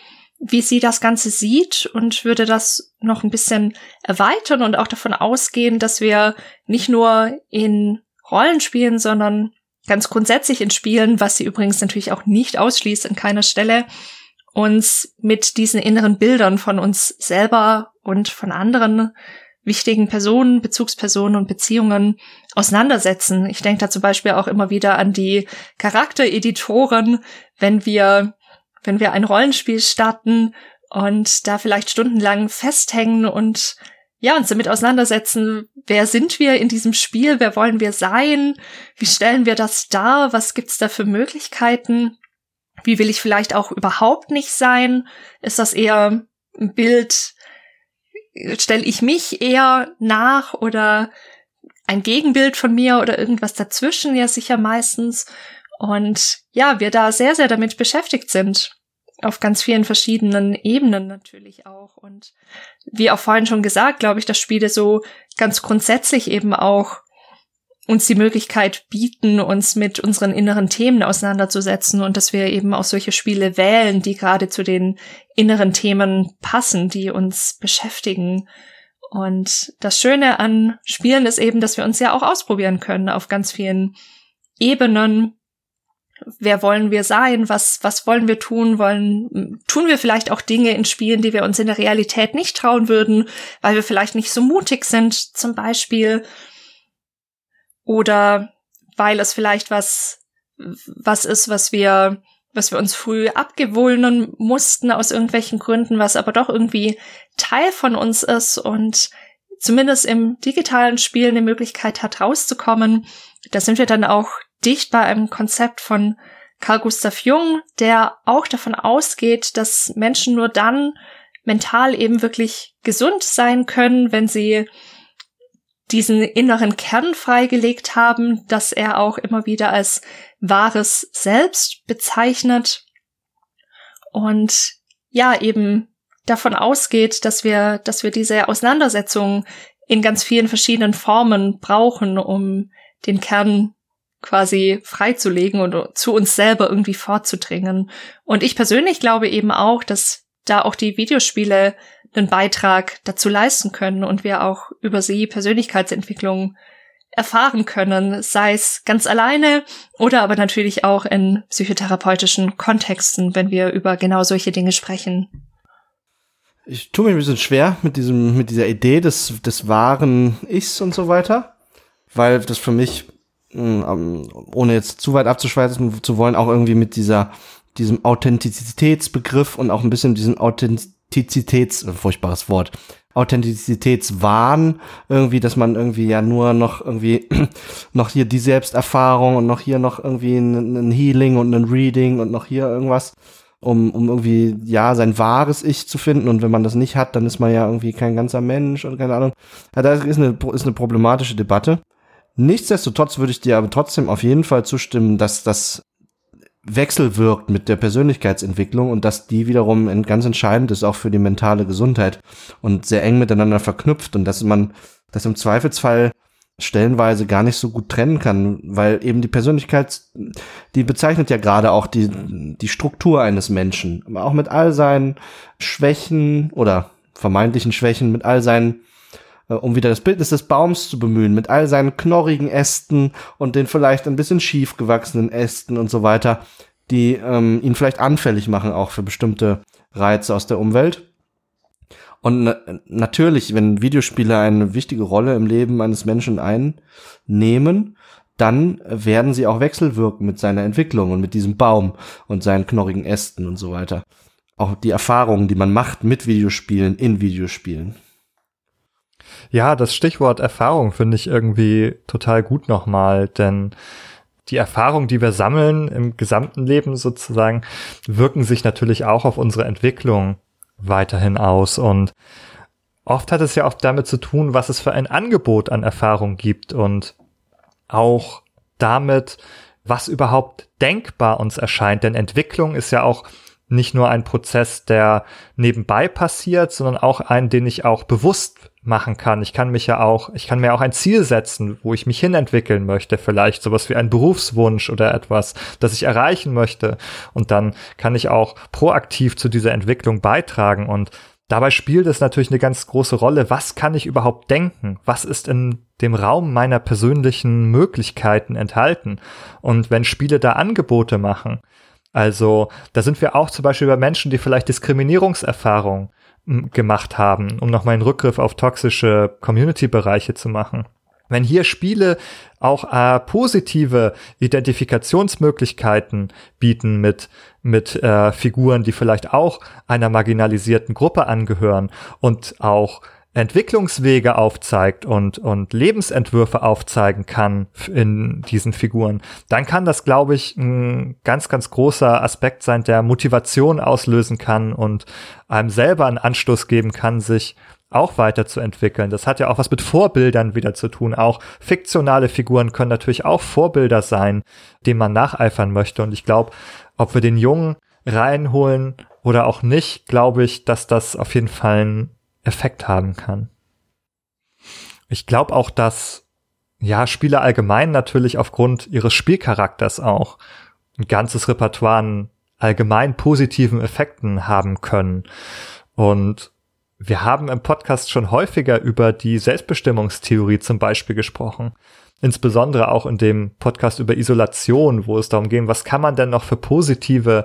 wie sie das Ganze sieht und würde das noch ein bisschen erweitern und auch davon ausgehen, dass wir nicht nur in Rollenspielen, sondern ganz grundsätzlich in Spielen, was sie übrigens natürlich auch nicht ausschließt an keiner Stelle, uns mit diesen inneren Bildern von uns selber und von anderen wichtigen Personen, Bezugspersonen und Beziehungen auseinandersetzen. Ich denke da zum Beispiel auch immer wieder an die Charaktereditoren, wenn wir wenn wir ein Rollenspiel starten und da vielleicht stundenlang festhängen und ja, uns damit auseinandersetzen, wer sind wir in diesem Spiel, wer wollen wir sein, wie stellen wir das dar, was gibt's da für Möglichkeiten, wie will ich vielleicht auch überhaupt nicht sein, ist das eher ein Bild, stelle ich mich eher nach oder ein Gegenbild von mir oder irgendwas dazwischen, ja sicher meistens. Und ja, wir da sehr, sehr damit beschäftigt sind. Auf ganz vielen verschiedenen Ebenen natürlich auch. Und wie auch vorhin schon gesagt, glaube ich, dass Spiele so ganz grundsätzlich eben auch uns die Möglichkeit bieten, uns mit unseren inneren Themen auseinanderzusetzen und dass wir eben auch solche Spiele wählen, die gerade zu den inneren Themen passen, die uns beschäftigen. Und das Schöne an Spielen ist eben, dass wir uns ja auch ausprobieren können auf ganz vielen Ebenen. Wer wollen wir sein, was, was wollen wir tun, wollen, tun wir vielleicht auch Dinge in Spielen, die wir uns in der Realität nicht trauen würden, weil wir vielleicht nicht so mutig sind, zum Beispiel, oder weil es vielleicht was, was ist, was wir, was wir uns früh abgewöhnen mussten aus irgendwelchen Gründen, was aber doch irgendwie Teil von uns ist und zumindest im digitalen Spiel eine Möglichkeit hat, rauszukommen. Da sind wir dann auch dicht bei einem Konzept von Carl Gustav Jung, der auch davon ausgeht, dass Menschen nur dann mental eben wirklich gesund sein können, wenn sie diesen inneren Kern freigelegt haben, dass er auch immer wieder als wahres Selbst bezeichnet und ja eben davon ausgeht, dass wir, dass wir diese Auseinandersetzung in ganz vielen verschiedenen Formen brauchen, um den Kern quasi freizulegen und zu uns selber irgendwie vorzudringen. Und ich persönlich glaube eben auch, dass da auch die Videospiele einen Beitrag dazu leisten können und wir auch über sie Persönlichkeitsentwicklung erfahren können, sei es ganz alleine oder aber natürlich auch in psychotherapeutischen Kontexten, wenn wir über genau solche Dinge sprechen. Ich tue mich ein bisschen schwer mit diesem, mit dieser Idee des, des wahren Ichs und so weiter, weil das für mich, hm, ohne jetzt zu weit abzuschweifen zu wollen, auch irgendwie mit dieser, diesem Authentizitätsbegriff und auch ein bisschen diesem Authentizitäts, furchtbares Wort, Authentizitätswahn irgendwie, dass man irgendwie ja nur noch irgendwie noch hier die Selbsterfahrung und noch hier noch irgendwie ein, ein Healing und ein Reading und noch hier irgendwas um, um irgendwie, ja, sein wahres Ich zu finden. Und wenn man das nicht hat, dann ist man ja irgendwie kein ganzer Mensch oder keine Ahnung. Ja, das ist eine, ist eine problematische Debatte. Nichtsdestotrotz würde ich dir aber trotzdem auf jeden Fall zustimmen, dass das wechselwirkt mit der Persönlichkeitsentwicklung und dass die wiederum ganz entscheidend ist auch für die mentale Gesundheit und sehr eng miteinander verknüpft und dass man das im Zweifelsfall stellenweise gar nicht so gut trennen kann, weil eben die Persönlichkeit, die bezeichnet ja gerade auch die, die Struktur eines Menschen, auch mit all seinen Schwächen oder vermeintlichen Schwächen, mit all seinen, um wieder das Bildnis des Baums zu bemühen, mit all seinen knorrigen Ästen und den vielleicht ein bisschen schief gewachsenen Ästen und so weiter, die ähm, ihn vielleicht anfällig machen auch für bestimmte Reize aus der Umwelt. Und na natürlich, wenn Videospiele eine wichtige Rolle im Leben eines Menschen einnehmen, dann werden sie auch wechselwirken mit seiner Entwicklung und mit diesem Baum und seinen knorrigen Ästen und so weiter. Auch die Erfahrungen, die man macht mit Videospielen in Videospielen. Ja, das Stichwort Erfahrung finde ich irgendwie total gut nochmal, denn die Erfahrungen, die wir sammeln im gesamten Leben sozusagen, wirken sich natürlich auch auf unsere Entwicklung weiterhin aus. Und oft hat es ja auch damit zu tun, was es für ein Angebot an Erfahrung gibt und auch damit, was überhaupt denkbar uns erscheint. Denn Entwicklung ist ja auch nicht nur ein Prozess, der nebenbei passiert, sondern auch ein, den ich auch bewusst machen kann. Ich kann mich ja auch, ich kann mir auch ein Ziel setzen, wo ich mich hinentwickeln möchte, vielleicht sowas wie ein Berufswunsch oder etwas, das ich erreichen möchte. Und dann kann ich auch proaktiv zu dieser Entwicklung beitragen. Und dabei spielt es natürlich eine ganz große Rolle. Was kann ich überhaupt denken? Was ist in dem Raum meiner persönlichen Möglichkeiten enthalten? Und wenn Spiele da Angebote machen, also da sind wir auch zum Beispiel bei Menschen, die vielleicht Diskriminierungserfahrungen gemacht haben, um nochmal einen Rückgriff auf toxische Community-Bereiche zu machen. Wenn hier Spiele auch äh, positive Identifikationsmöglichkeiten bieten mit, mit äh, Figuren, die vielleicht auch einer marginalisierten Gruppe angehören und auch Entwicklungswege aufzeigt und, und Lebensentwürfe aufzeigen kann in diesen Figuren, dann kann das, glaube ich, ein ganz, ganz großer Aspekt sein, der Motivation auslösen kann und einem selber einen Anstoß geben kann, sich auch weiterzuentwickeln. Das hat ja auch was mit Vorbildern wieder zu tun. Auch fiktionale Figuren können natürlich auch Vorbilder sein, denen man nacheifern möchte. Und ich glaube, ob wir den Jungen reinholen oder auch nicht, glaube ich, dass das auf jeden Fall ein Effekt haben kann. Ich glaube auch, dass ja Spieler allgemein natürlich aufgrund ihres Spielcharakters auch ein ganzes Repertoire an allgemein positiven Effekten haben können. Und wir haben im Podcast schon häufiger über die Selbstbestimmungstheorie zum Beispiel gesprochen. Insbesondere auch in dem Podcast über Isolation, wo es darum ging, was kann man denn noch für positive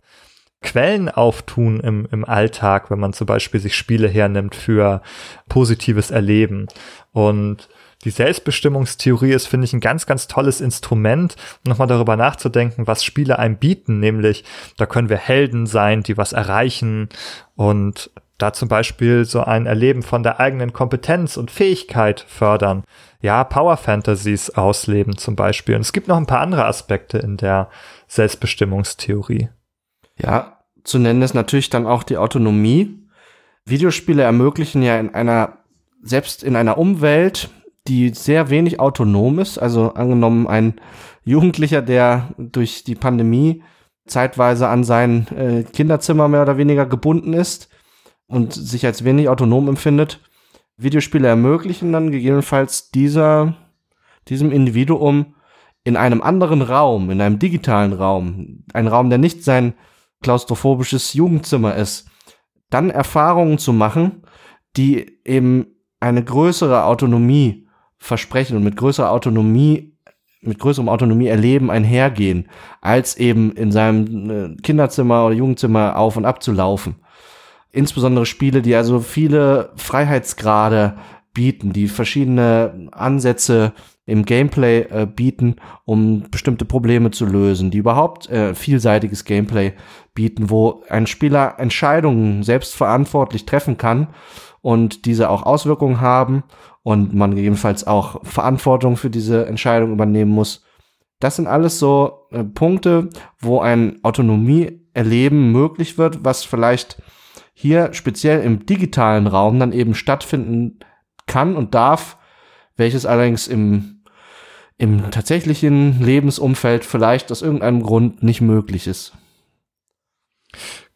Quellen auftun im, im Alltag, wenn man zum Beispiel sich Spiele hernimmt für positives Erleben. Und die Selbstbestimmungstheorie ist, finde ich, ein ganz, ganz tolles Instrument, um nochmal darüber nachzudenken, was Spiele einem bieten, nämlich da können wir Helden sein, die was erreichen und da zum Beispiel so ein Erleben von der eigenen Kompetenz und Fähigkeit fördern. Ja, Power Fantasies ausleben zum Beispiel. Und es gibt noch ein paar andere Aspekte in der Selbstbestimmungstheorie. Ja, zu nennen ist natürlich dann auch die Autonomie. Videospiele ermöglichen ja in einer, selbst in einer Umwelt, die sehr wenig autonom ist, also angenommen ein Jugendlicher, der durch die Pandemie zeitweise an sein äh, Kinderzimmer mehr oder weniger gebunden ist und sich als wenig autonom empfindet. Videospiele ermöglichen dann gegebenenfalls dieser, diesem Individuum in einem anderen Raum, in einem digitalen Raum, ein Raum, der nicht sein klaustrophobisches Jugendzimmer ist, dann Erfahrungen zu machen, die eben eine größere Autonomie versprechen und mit größerer Autonomie, mit größerem Autonomie erleben einhergehen, als eben in seinem äh, Kinderzimmer oder Jugendzimmer auf und ab zu laufen. insbesondere Spiele, die also viele Freiheitsgrade bieten, die verschiedene Ansätze im Gameplay äh, bieten, um bestimmte Probleme zu lösen, die überhaupt äh, vielseitiges Gameplay bieten, wo ein Spieler Entscheidungen selbstverantwortlich treffen kann und diese auch Auswirkungen haben und man gegebenenfalls auch Verantwortung für diese Entscheidung übernehmen muss. Das sind alles so äh, Punkte, wo ein Autonomie-Erleben möglich wird, was vielleicht hier speziell im digitalen Raum dann eben stattfinden kann und darf, welches allerdings im, im tatsächlichen Lebensumfeld vielleicht aus irgendeinem Grund nicht möglich ist.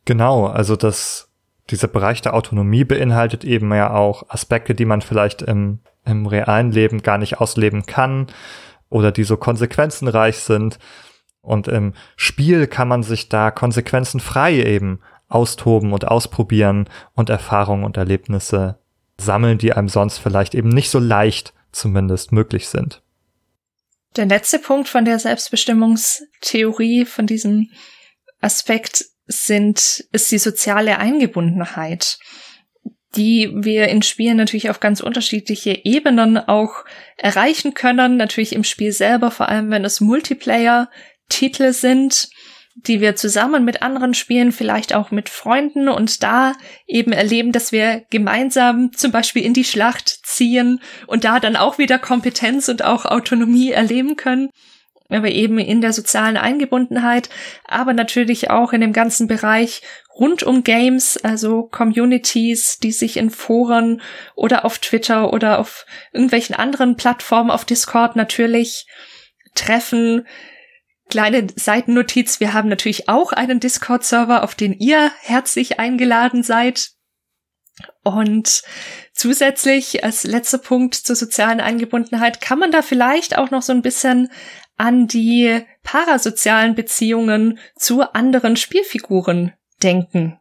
Genau, also das, dieser Bereich der Autonomie beinhaltet eben ja auch Aspekte, die man vielleicht im, im realen Leben gar nicht ausleben kann oder die so konsequenzenreich sind. Und im Spiel kann man sich da konsequenzenfrei eben austoben und ausprobieren und Erfahrungen und Erlebnisse sammeln, die einem sonst vielleicht eben nicht so leicht zumindest möglich sind. Der letzte Punkt von der Selbstbestimmungstheorie, von diesem Aspekt sind, ist die soziale Eingebundenheit, die wir in Spielen natürlich auf ganz unterschiedliche Ebenen auch erreichen können. Natürlich im Spiel selber, vor allem wenn es Multiplayer-Titel sind die wir zusammen mit anderen spielen, vielleicht auch mit Freunden und da eben erleben, dass wir gemeinsam zum Beispiel in die Schlacht ziehen und da dann auch wieder Kompetenz und auch Autonomie erleben können. Aber eben in der sozialen Eingebundenheit, aber natürlich auch in dem ganzen Bereich rund um Games, also Communities, die sich in Foren oder auf Twitter oder auf irgendwelchen anderen Plattformen, auf Discord natürlich treffen, Kleine Seitennotiz, wir haben natürlich auch einen Discord-Server, auf den ihr herzlich eingeladen seid. Und zusätzlich als letzter Punkt zur sozialen Eingebundenheit kann man da vielleicht auch noch so ein bisschen an die parasozialen Beziehungen zu anderen Spielfiguren denken.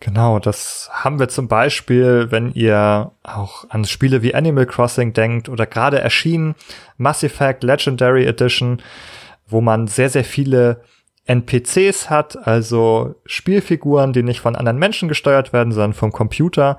Genau, das haben wir zum Beispiel, wenn ihr auch an Spiele wie Animal Crossing denkt oder gerade erschienen Mass Effect Legendary Edition wo man sehr, sehr viele NPCs hat, also Spielfiguren, die nicht von anderen Menschen gesteuert werden, sondern vom Computer.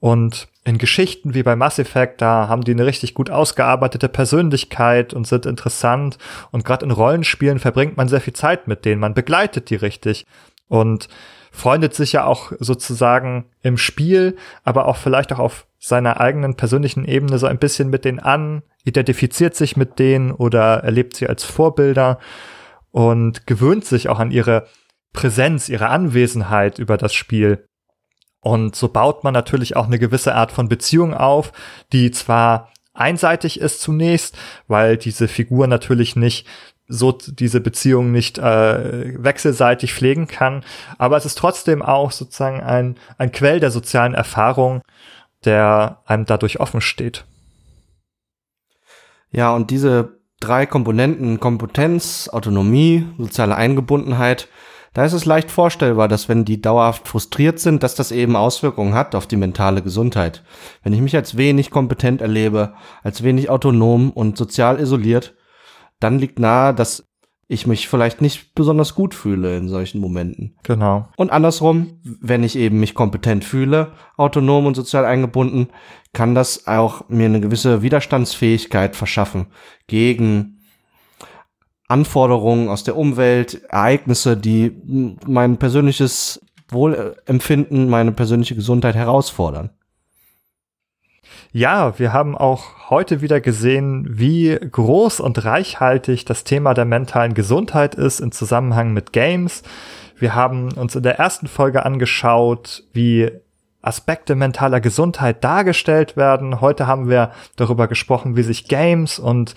Und in Geschichten wie bei Mass Effect, da haben die eine richtig gut ausgearbeitete Persönlichkeit und sind interessant. Und gerade in Rollenspielen verbringt man sehr viel Zeit mit denen, man begleitet die richtig und freundet sich ja auch sozusagen im Spiel, aber auch vielleicht auch auf seiner eigenen persönlichen Ebene so ein bisschen mit denen an, identifiziert sich mit denen oder erlebt sie als Vorbilder und gewöhnt sich auch an ihre Präsenz, ihre Anwesenheit über das Spiel. Und so baut man natürlich auch eine gewisse Art von Beziehung auf, die zwar einseitig ist zunächst, weil diese Figur natürlich nicht so diese Beziehung nicht äh, wechselseitig pflegen kann, aber es ist trotzdem auch sozusagen ein, ein Quell der sozialen Erfahrung, der einem dadurch offen steht. Ja, und diese drei Komponenten, Kompetenz, Autonomie, soziale Eingebundenheit, da ist es leicht vorstellbar, dass wenn die dauerhaft frustriert sind, dass das eben Auswirkungen hat auf die mentale Gesundheit. Wenn ich mich als wenig kompetent erlebe, als wenig autonom und sozial isoliert, dann liegt nahe, dass ich mich vielleicht nicht besonders gut fühle in solchen Momenten. Genau. Und andersrum, wenn ich eben mich kompetent fühle, autonom und sozial eingebunden, kann das auch mir eine gewisse Widerstandsfähigkeit verschaffen gegen Anforderungen aus der Umwelt, Ereignisse, die mein persönliches Wohlempfinden, meine persönliche Gesundheit herausfordern. Ja, wir haben auch heute wieder gesehen, wie groß und reichhaltig das Thema der mentalen Gesundheit ist im Zusammenhang mit Games. Wir haben uns in der ersten Folge angeschaut, wie Aspekte mentaler Gesundheit dargestellt werden. Heute haben wir darüber gesprochen, wie sich Games und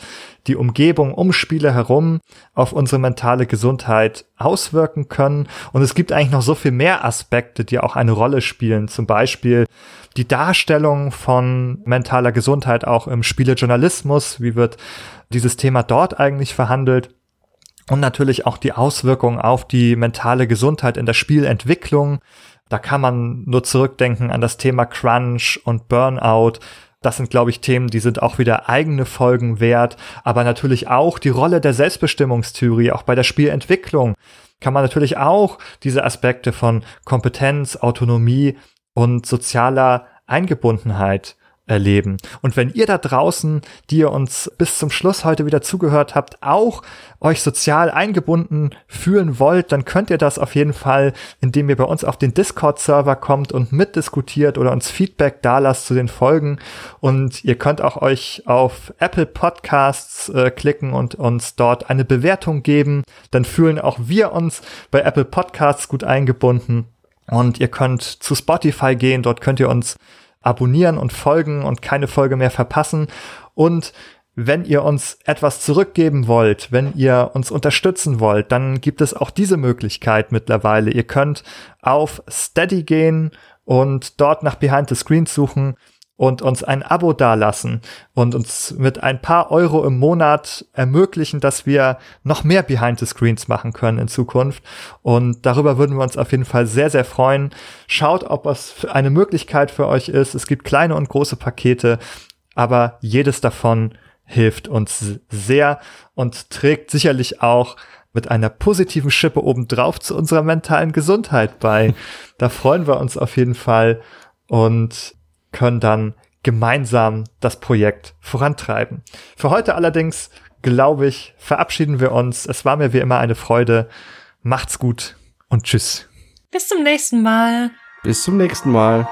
die Umgebung um Spiele herum auf unsere mentale Gesundheit auswirken können. Und es gibt eigentlich noch so viel mehr Aspekte, die auch eine Rolle spielen. Zum Beispiel die Darstellung von mentaler Gesundheit auch im Spielejournalismus. Wie wird dieses Thema dort eigentlich verhandelt? Und natürlich auch die Auswirkungen auf die mentale Gesundheit in der Spielentwicklung. Da kann man nur zurückdenken an das Thema Crunch und Burnout. Das sind, glaube ich, Themen, die sind auch wieder eigene Folgen wert, aber natürlich auch die Rolle der Selbstbestimmungstheorie, auch bei der Spielentwicklung. kann man natürlich auch diese Aspekte von Kompetenz, Autonomie und sozialer Eingebundenheit erleben. Und wenn ihr da draußen, die ihr uns bis zum Schluss heute wieder zugehört habt, auch euch sozial eingebunden fühlen wollt, dann könnt ihr das auf jeden Fall, indem ihr bei uns auf den Discord-Server kommt und mitdiskutiert oder uns Feedback da lasst zu den Folgen. Und ihr könnt auch euch auf Apple Podcasts äh, klicken und uns dort eine Bewertung geben. Dann fühlen auch wir uns bei Apple Podcasts gut eingebunden. Und ihr könnt zu Spotify gehen, dort könnt ihr uns abonnieren und folgen und keine Folge mehr verpassen. Und wenn ihr uns etwas zurückgeben wollt, wenn ihr uns unterstützen wollt, dann gibt es auch diese Möglichkeit mittlerweile. Ihr könnt auf Steady gehen und dort nach Behind the Screens suchen und uns ein Abo dalassen und uns mit ein paar Euro im Monat ermöglichen, dass wir noch mehr Behind the Screens machen können in Zukunft. Und darüber würden wir uns auf jeden Fall sehr, sehr freuen. Schaut, ob es eine Möglichkeit für euch ist. Es gibt kleine und große Pakete, aber jedes davon hilft uns sehr und trägt sicherlich auch mit einer positiven Schippe obendrauf zu unserer mentalen Gesundheit bei. da freuen wir uns auf jeden Fall. Und können dann gemeinsam das Projekt vorantreiben. Für heute allerdings, glaube ich, verabschieden wir uns. Es war mir wie immer eine Freude. Macht's gut und tschüss. Bis zum nächsten Mal. Bis zum nächsten Mal.